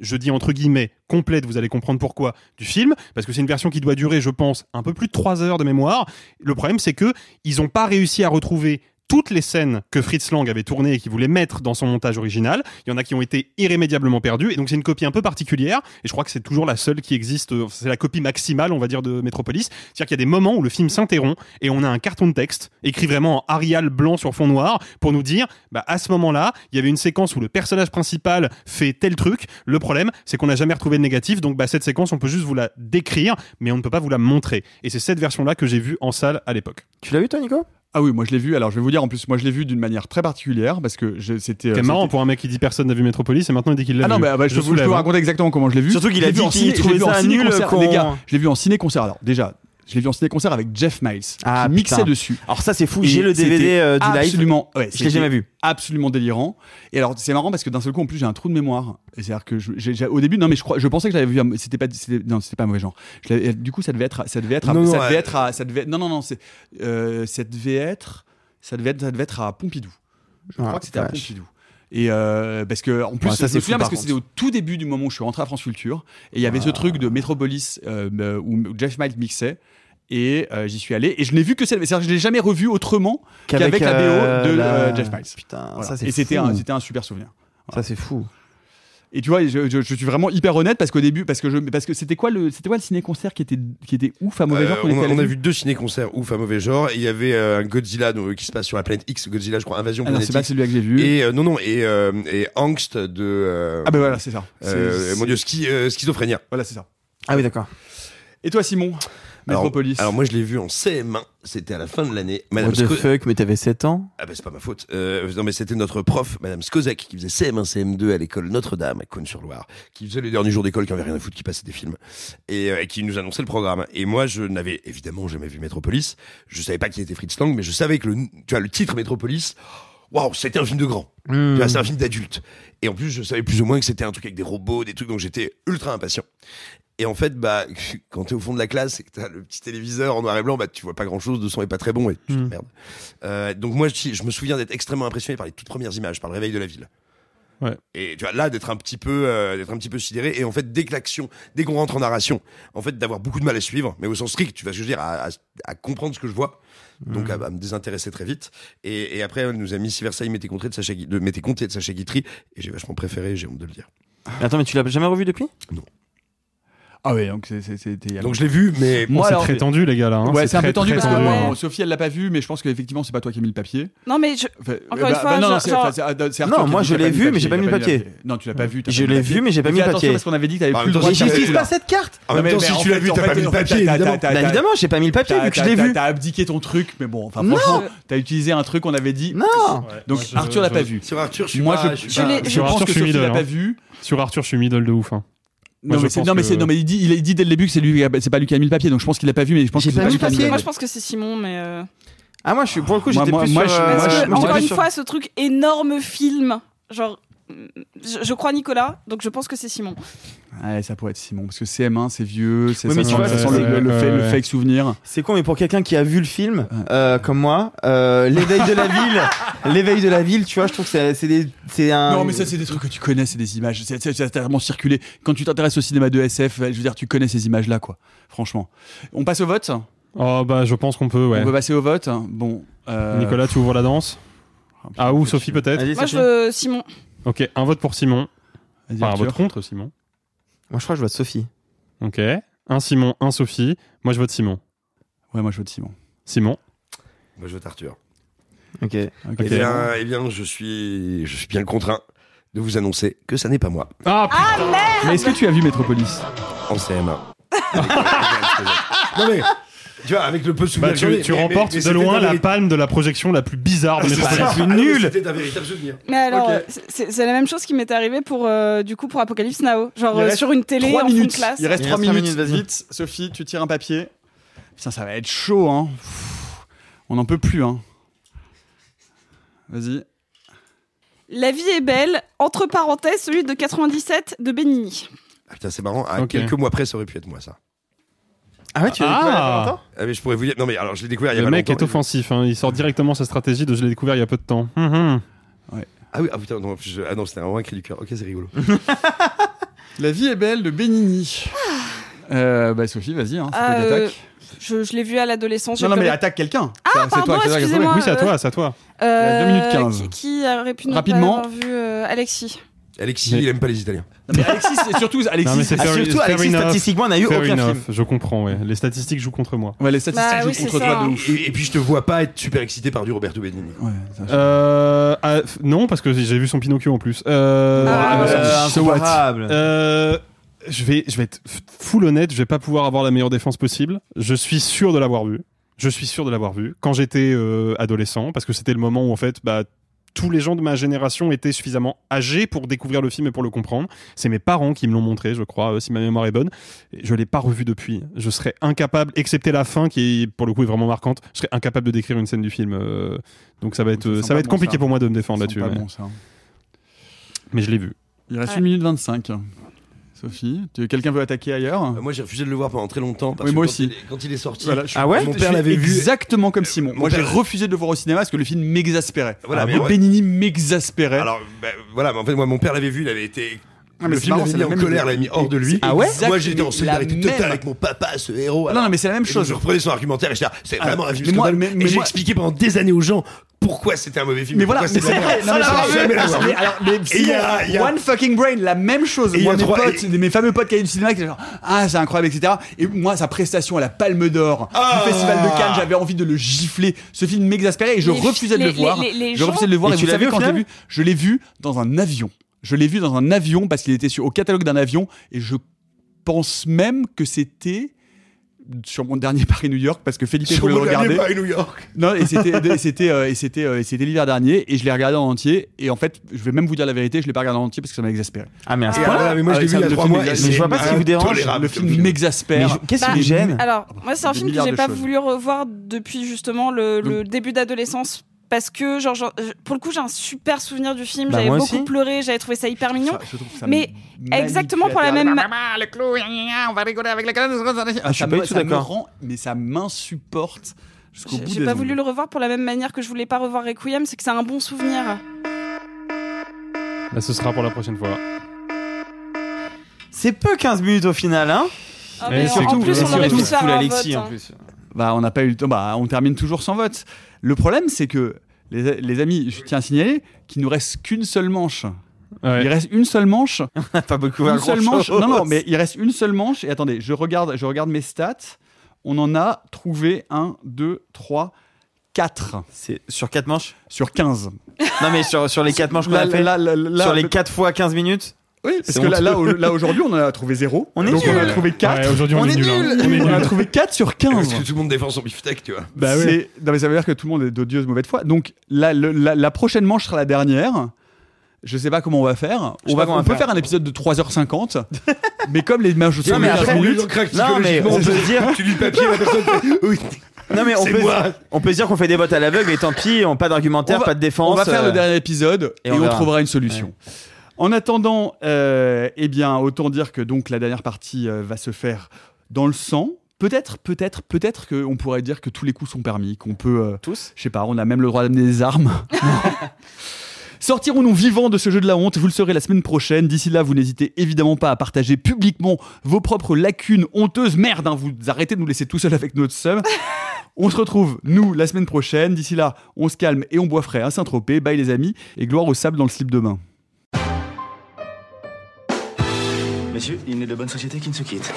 je dis entre guillemets complète, vous allez comprendre pourquoi, du film, parce que c'est une version qui doit durer, je pense, un peu plus de 3 heures de mémoire. Le problème, c'est que ils n'ont pas réussi à retrouver toutes les scènes que Fritz Lang avait tournées et qu'il voulait mettre dans son montage original. Il y en a qui ont été irrémédiablement perdues. Et donc, c'est une copie un peu particulière. Et je crois que c'est toujours la seule qui existe. euh, C'est la copie maximale, on va dire, de Metropolis. C'est-à-dire qu'il y a des moments où le film s'interrompt et on a un carton de texte écrit vraiment en Arial blanc sur fond noir pour nous dire, bah, à ce moment-là, il y avait une séquence où le personnage principal fait tel truc. Le problème, c'est qu'on n'a jamais retrouvé de négatif. Donc, bah, cette séquence, on peut juste vous la décrire, mais on ne peut pas vous la montrer. Et c'est cette version-là que j'ai vue en salle à l'époque. Tu l'as vu, toi, Nico? Ah oui, moi je l'ai vu. Alors je vais vous dire en plus, moi je l'ai vu d'une manière très particulière parce que je- c'était. euh, C'est marrant c'était- pour un mec qui dit personne n'a vu Metropolis et maintenant il dit qu'il l'a Ah non, vu. mais bah, je, je peux soulève, vous hein. raconter exactement comment je l'ai vu. Surtout qu'il Je a vu dit en qu'il ciné- je trouvait vu ça nul, con. Les gars, je l'ai vu en ciné-concert. Alors déjà, je l'ai vu en ciné-concert avec Jeff Miles Ah, qui mixait dessus. Alors ça, c'est fou. J'ai le DVD euh, du live. absolument, ouais, Je l'ai jamais vu. Absolument délirant. Et alors c'est marrant parce que d'un seul coup en plus j'ai un trou de mémoire. C'est-à-dire que je- au début non mais je crois, je pensais que j'avais vu. un- C'était pas, non c'était pas un mauvais genre. Je l'avais- du coup ça devait être, ça devait être, à- Non, non, ça devait être, à- ça devait, non non non c'est, euh, ça devait être, ça devait être, ça devait être à Pompidou. Je Ah, crois que c'était à. Pompidou. Et euh, parce que en plus, Ouais, ça, je c'est me souviens parce par que c'était au tout début du moment où je suis rentré à France Culture et il y avait Ah. ce truc de Metropolis euh, euh, où Jeff Miles mixait et euh, j'y suis allé et je n'ai vu que cette, c'est-à-dire que je l'ai jamais revu autrement qu'avec la BO de la- euh, Jeff Miles. Putain, Voilà. ça c'est et c'était un, c'était un super souvenir. Ça c'est fou. Et tu vois, je, je- je suis vraiment hyper honnête parce qu'au début, parce que je, parce que c'était quoi le, c'était quoi le ciné-concert qui était, qui était ouf à mauvais Euh, genre qu'on on, a, on a vu deux ciné-concerts ouf à mauvais genre. Il y avait euh, un Godzilla donc, qui se passe sur la planète X, Godzilla, je crois, Invasion Ah non, c'est pas celui-là que j'ai vu. Et euh, non, non, et, euh, et Angst de. euh, ah ben voilà, c'est ça. euh, C'est- mon dieu, ski, euh, schizophrénia. Voilà, c'est ça. Ah oui, d'accord. Et toi, Simon? Metropolis. Alors, moi, je l'ai vu en CM1. C'était à la fin de l'année. Madame What the Sco- fuck, mais t'avais 7 ans? Ah ben c'est pas ma faute. Euh, non mais c'était notre prof, Madame Skozek, qui faisait CM1, CM2 à l'école Notre-Dame à Cône-sur-Loire, qui faisait les derniers jours d'école, qui avait rien à foutre, qui passait des films et, euh, et qui nous annonçait le programme. Et moi je n'avais évidemment jamais vu Metropolis. Je savais pas qui était Fritz Lang, mais je savais que le, tu vois, le titre Metropolis. Waouh, c'était un film de grand. Tu vois, c'est un film d'adulte. Et en plus, je savais plus ou moins que c'était un truc avec des robots, des trucs, donc j'étais ultra impatient. Et en fait, bah, quand t'es au fond de la classe et que t'as le petit téléviseur en noir et blanc, bah, tu vois pas grand chose, le son est pas très bon et tu te dis, Mm. merde. Euh, donc moi, je, je me souviens d'être extrêmement impressionné par les toutes premières images, par le réveil de la ville. Ouais. Et tu vois, là, d'être un petit peu, euh, d'être un petit peu sidéré. Et en fait, dès que l'action, dès qu'on rentre en narration, en fait, d'avoir beaucoup de mal à suivre, mais au sens strict, tu vois ce que je veux dire, à, à- à comprendre ce que je vois. Donc, à, à me désintéresser très vite. Et, et après, elle nous a mis Si Versailles m'était compté de Sacha, de, m'était compté de Sacha Guitry. Et j'ai vachement préféré, j'ai honte de le dire. Mais Attends, mais tu l'as jamais revu depuis? Ah ouais, donc c'était. Donc, je l'ai vu, mais Moi, c'est très tendu les gars là. hein. ouais, c'est un très, peu tendu très parce que Ouais. Sophie, elle l'a pas vu, mais je pense qu'effectivement, c'est pas toi qui as mis le papier. Non, mais je. Enfin, Encore une fois, non, non, genre- enfin, ah, Non, qui moi, je l'ai vu, mais j'ai pas mis le papier. Non, tu l'as pas vu. Je pas l'ai vu, mais j'ai pas mis le papier. parce qu'on avait dit que t'avais plus le droit vu, film. cette carte En même Non, temps, mais- si tu l'as vu, t'as pas mis le papier, évidemment. Bah j'ai pas mis le papier vu que je l'ai vu. T'as abdiqué ton truc, mais bon, enfin franchement, t'as utilisé un truc qu'on avait dit. Non Donc Arthur l'a pas vu. Sur Arthur, je suis Moi, pas- je, pas- pense Arthur, que Sophie l'a pas vu. Sur Arthur, je suis middle de ouf. Moi, Non, mais non, mais que- c'est non, mais il dit, il dit dès le début que c'est lui, c'est pas lui qui a mis le papier, donc je pense qu'il l'a pas vu, mais je pense que c'est pas pas mis lui le qui a mis papier. le Moi, je pense que c'est Simon, mais. euh, Ah, moi, je suis, pour le coup, j'étais plus moi, sur. je- euh, moi, Parce je- que, moi, encore une sur- fois, ce truc énorme film, genre. Je, je crois Nicolas, donc je pense que c'est Simon. Ouais, ça pourrait être Simon, parce que CM1, c'est vieux, c'est Oui, ça, mais tu sent- vois, ça c'est- sent le, le- le ouais, fait- le fake souvenir. C'est con, mais pour quelqu'un qui a vu le film, euh, comme moi, euh, l'éveil de la ville, l'éveil de la ville, tu vois, je trouve que c'est, c'est des, c'est un. Non, mais ça, c'est des trucs que tu connais, c'est des images. C'est tellement circulé. Quand tu t'intéresses au cinéma de SF, je veux dire, tu connais ces images-là, quoi. Franchement. On passe au vote Oh bah je pense qu'on peut, ouais. On peut passer au vote Bon. euh, Nicolas, tu ouvres la danse? Putain, Ah ou Sophie peut-être? Moi, je veux Simon. Ok, un vote pour Simon. Vas-y, Enfin, un Arthur. vote contre Simon. Moi, je crois que je vois Sophie. Ok. Un Simon, un Sophie. Moi je vote Simon. Ouais, moi, je vote Simon. Simon. Moi, je vote Arthur. Ok. Ok. Eh bien, eh bien, je suis, je suis bien contraint de vous annoncer que ça n'est pas moi Ah, Mais est-ce que tu as vu Metropolis? En CM1. non mais, tu vois, avec le peu de Bah, souvenirs que j'en tu, ai, tu mais- remportes mais- mais de loin la palme de la projection la plus bizarre de C'est Metropolis. ça. plus Ah, mais nul. C'était un véritable souvenir. Mais alors, c'est la même chose qui m'est arrivé pour, euh, du coup, pour Apocalypse Now. Genre euh, sur une télé, 3 en fond de minutes. classe. Il reste Il 3 reste trois minutes. minutes, vas-y. Vite, Sophie, tu tires un papier. Putain, ça va être chaud, hein. Pff, On n'en peut plus, hein. Vas-y. La vie est belle, entre parenthèses, celui de 97 de Benigni. Ah, putain, c'est marrant. À Ok. quelques mois près, ça aurait pu être moi, ça. Ah ouais, tu l'as Ah. découvert il y a pas longtemps? Ah, mais je pourrais vous dire. Non, mais alors, je l'ai découvert il y a Le pas mec longtemps. est offensif, hein. il sort directement sa stratégie de je l'ai découvert il y a peu de temps. Hum, hum. Ah oui, ah putain, non, je- ah non, c'était vraiment un cri du cœur. Ok, c'est rigolo. La vie est belle de Benigni. Euh, bah, Sophie, vas-y. Hein, c'est Ah, toi qui euh, attaque. je, je l'ai vu à l'adolescence. Non, mais attaque quelqu'un. Ah, C'est- c'est pardon, toi, c'est toi qui as excusez-moi. Oui, c'est à euh, toi, c'est à toi. Il y a deux minutes 15. Qui, qui aurait pu ne Rapidement. avoir vu euh, Alexis? Alexis, Mais- il aime pas les Italiens. Non, mais Alexis, c'est surtout Alexis. Non, mais c'est Ah, fair- surtout, fair Alexis, enough. statistiquement, on n'a eu Fair aucun enough, film. Je comprends, ouais. Les statistiques jouent contre moi. Ouais, les statistiques Bah jouent c'est contre ça, toi de hein. ouf. Et, et puis je te vois pas être super excité par du Roberto Benigni. Ouais, ça, je- Euh, ah, f- non, parce que j'ai vu son Pinocchio en plus. Euh, Ah, bah, Euh, so what? incomparable. euh, je vais, je vais être f- full honnête. Je vais pas pouvoir avoir la meilleure défense possible. Je suis sûr de l'avoir vu. Je suis sûr de l'avoir vu quand j'étais euh, adolescent, parce que c'était le moment où en fait, bah, tous les gens de ma génération étaient suffisamment âgés pour découvrir le film et pour le comprendre. C'est mes parents qui me l'ont montré, je crois, euh, si ma mémoire est bonne. Et je l'ai pas revu depuis. Je serais incapable, excepté la fin qui, pour le coup, est vraiment marquante. Je serais incapable de décrire une scène du film. euh, donc ça va être, Ça sent ça va être bon, compliqué ça. pour moi de me défendre là-dessus. mais, bon, mais je l'ai vu. Il reste Ouais. 1 minute 25. Sophie, quelqu'un veut attaquer ailleurs Euh, Moi j'ai refusé de le voir pendant très longtemps. Parce Oui, que moi quand aussi. il est- quand il est sorti, Voilà, je- Ah ouais mon père l'avait vu. exactement comme Simon. Mon Moi, j'ai père- refusé de le voir au cinéma parce que le film m'exaspérait. Voilà, mais ouais. Benigni m'exaspérait. Alors bah, voilà, mais en fait moi mon père l'avait vu, il avait été Ah, mais le c'est film marrant, l'avait mis la en même colère, l'avait mis hors de lui. Ah ouais Moi j'étais en solidarité totale même. avec mon papa, ce héros. non, non, mais c'est la même chose. je reprenais son argumentaire et j'étais là, c'est Ah, vraiment un film mais moi- scandaleux. mais- j'ai moi- expliqué pendant des années aux gens pourquoi c'était un mauvais film. Mais voilà, mais c'est vrai. Non, mais jamais alors, One fucking brain, la même chose. Et il y Moi, a mes trois- potes, mes fameux potes qui allaient du cinéma, qui étaient genre, ah, c'est incroyable, etc. Et moi, sa prestation à la Palme d'Or Ah. du Festival de Cannes, j'avais envie de le gifler. Ce film m'exaspérait et je refusais de le voir. je refusais de le voir. Et vous savez quand j'ai final vu Je l'ai vu dans un avion. Je l'ai vu dans un avion parce qu'il était sur, au catalogue d'un avion et je pense même que c'était sur mon dernier Paris-New York parce que Felipe Sur voulait le mon dernier regarder. Paris New York. Non, et c'était, et c'était, euh, et c'était, euh, et c'était l'hiver dernier, et je l'ai regardé en entier. Et en fait, je vais même vous dire la vérité, je l'ai pas regardé en entier parce que ça m'a exaspéré. Ah, mais à ce point-là mais moi je l'ai vu il y a trois mois. mais je vois pas ce qui vous dérange. le film m'exaspère. Qu'est-ce qui Bah, vous gêne Alors, moi, c'est un film que j'ai pas voulu revoir depuis justement le début d'adolescence. Parce que, genre, genre, je- pour le coup, j'ai un super souvenir du film. Bah, j'avais beaucoup aussi. pleuré, j'avais trouvé ça hyper mignon. Ça, je trouve ça Mais exactement pour la même- Maman, le clou, on va rigoler avec la canne. je suis pas du tout d'accord. rend, mais ça m'insupporte jusqu'au bout J'ai pas voulu le revoir pour la même manière que je voulais pas revoir Requiem, c'est que c'est un bon souvenir. Bah, ce sera pour la prochaine fois. C'est peu 15 minutes au final, hein Ah, Et mais c'est en plus, on aurait tout pu se faire un Alexis vote. en plus. Bah, on n'a pas eu le temps. Bah, on termine toujours sans vote. Le problème, c'est que les, les amis, je tiens à signaler qu'il nous reste qu'une seule manche. Ouais. Il reste une seule manche. On n'a pas beaucoup une seule manche. Non, non, mais il reste une seule manche. Et attendez, je regarde, je regarde mes stats. On en a trouvé 1, 2, 3, 4 C'est sur 4 manches? Sur 15. Non, mais sur, sur les 4 manches qu'on a fait? là, là, là, Sur les le- 4 fois 15 minutes? Oui, parce que là, honteux. là, au- là, aujourd'hui, on en a trouvé 0. On est Donc on a nul. trouvé 4. Ouais, aujourd'hui on, On est est nul. hein. nul. On est on a trouvé 4 sur Parce 15. que tout le monde défend son beefsteak, tu vois. Bah. C'est- non, mais ça veut dire que tout le monde est d'odieuse mauvaise foi. Donc la, le- la, la prochaine manche sera la dernière. Je sais pas comment on va faire. Sais On, pas va, comment on on va peut faire. faire un épisode de 3h50. mais comme les manches sont Non, mais de 15 après, minutes, Non, mais on peut dire. Tu lis le papier, la personne fait oui. Non, mais on C'est peut, moi. on peut se dire qu'on fait des votes à l'aveugle et tant pis, on, pas d'argumentaire, On va- pas de défense. on va faire euh, le dernier épisode et, et on on, verra. trouvera une solution. En attendant, euh, eh bien, autant dire que donc la dernière partie euh, va se faire dans le sang. Peut-être, peut-être, peut-être qu'on pourrait dire que tous les coups sont permis, qu'on peut, euh, Tous je sais pas, on a même le droit d'amener des armes. Sortirons-nous vivants de ce jeu de la honte Vous le saurez la semaine prochaine. D'ici là, vous n'hésitez évidemment pas à partager publiquement vos propres lacunes honteuses. Merde, hein, vous arrêtez de nous laisser tout seul avec notre seum. On se retrouve, nous, la semaine prochaine. D'ici là, on se calme et on boit frais à Saint-Tropez. Bye les amis et gloire au sable dans le slip de bain. Messieurs, il n'est de bonne société qui ne se quitte.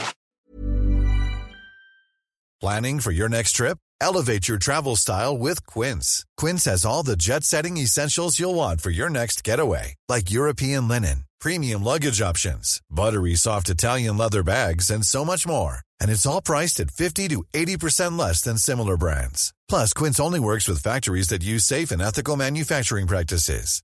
Planning for your next trip? Elevate your travel style with Quince. Quince has all the jet setting essentials you'll want for your next getaway, like European linen, premium luggage options, buttery soft Italian leather bags, and so much more. And it's all priced at 50 to 80% less than similar brands. Plus, Quince only works with factories that use safe and ethical manufacturing practices.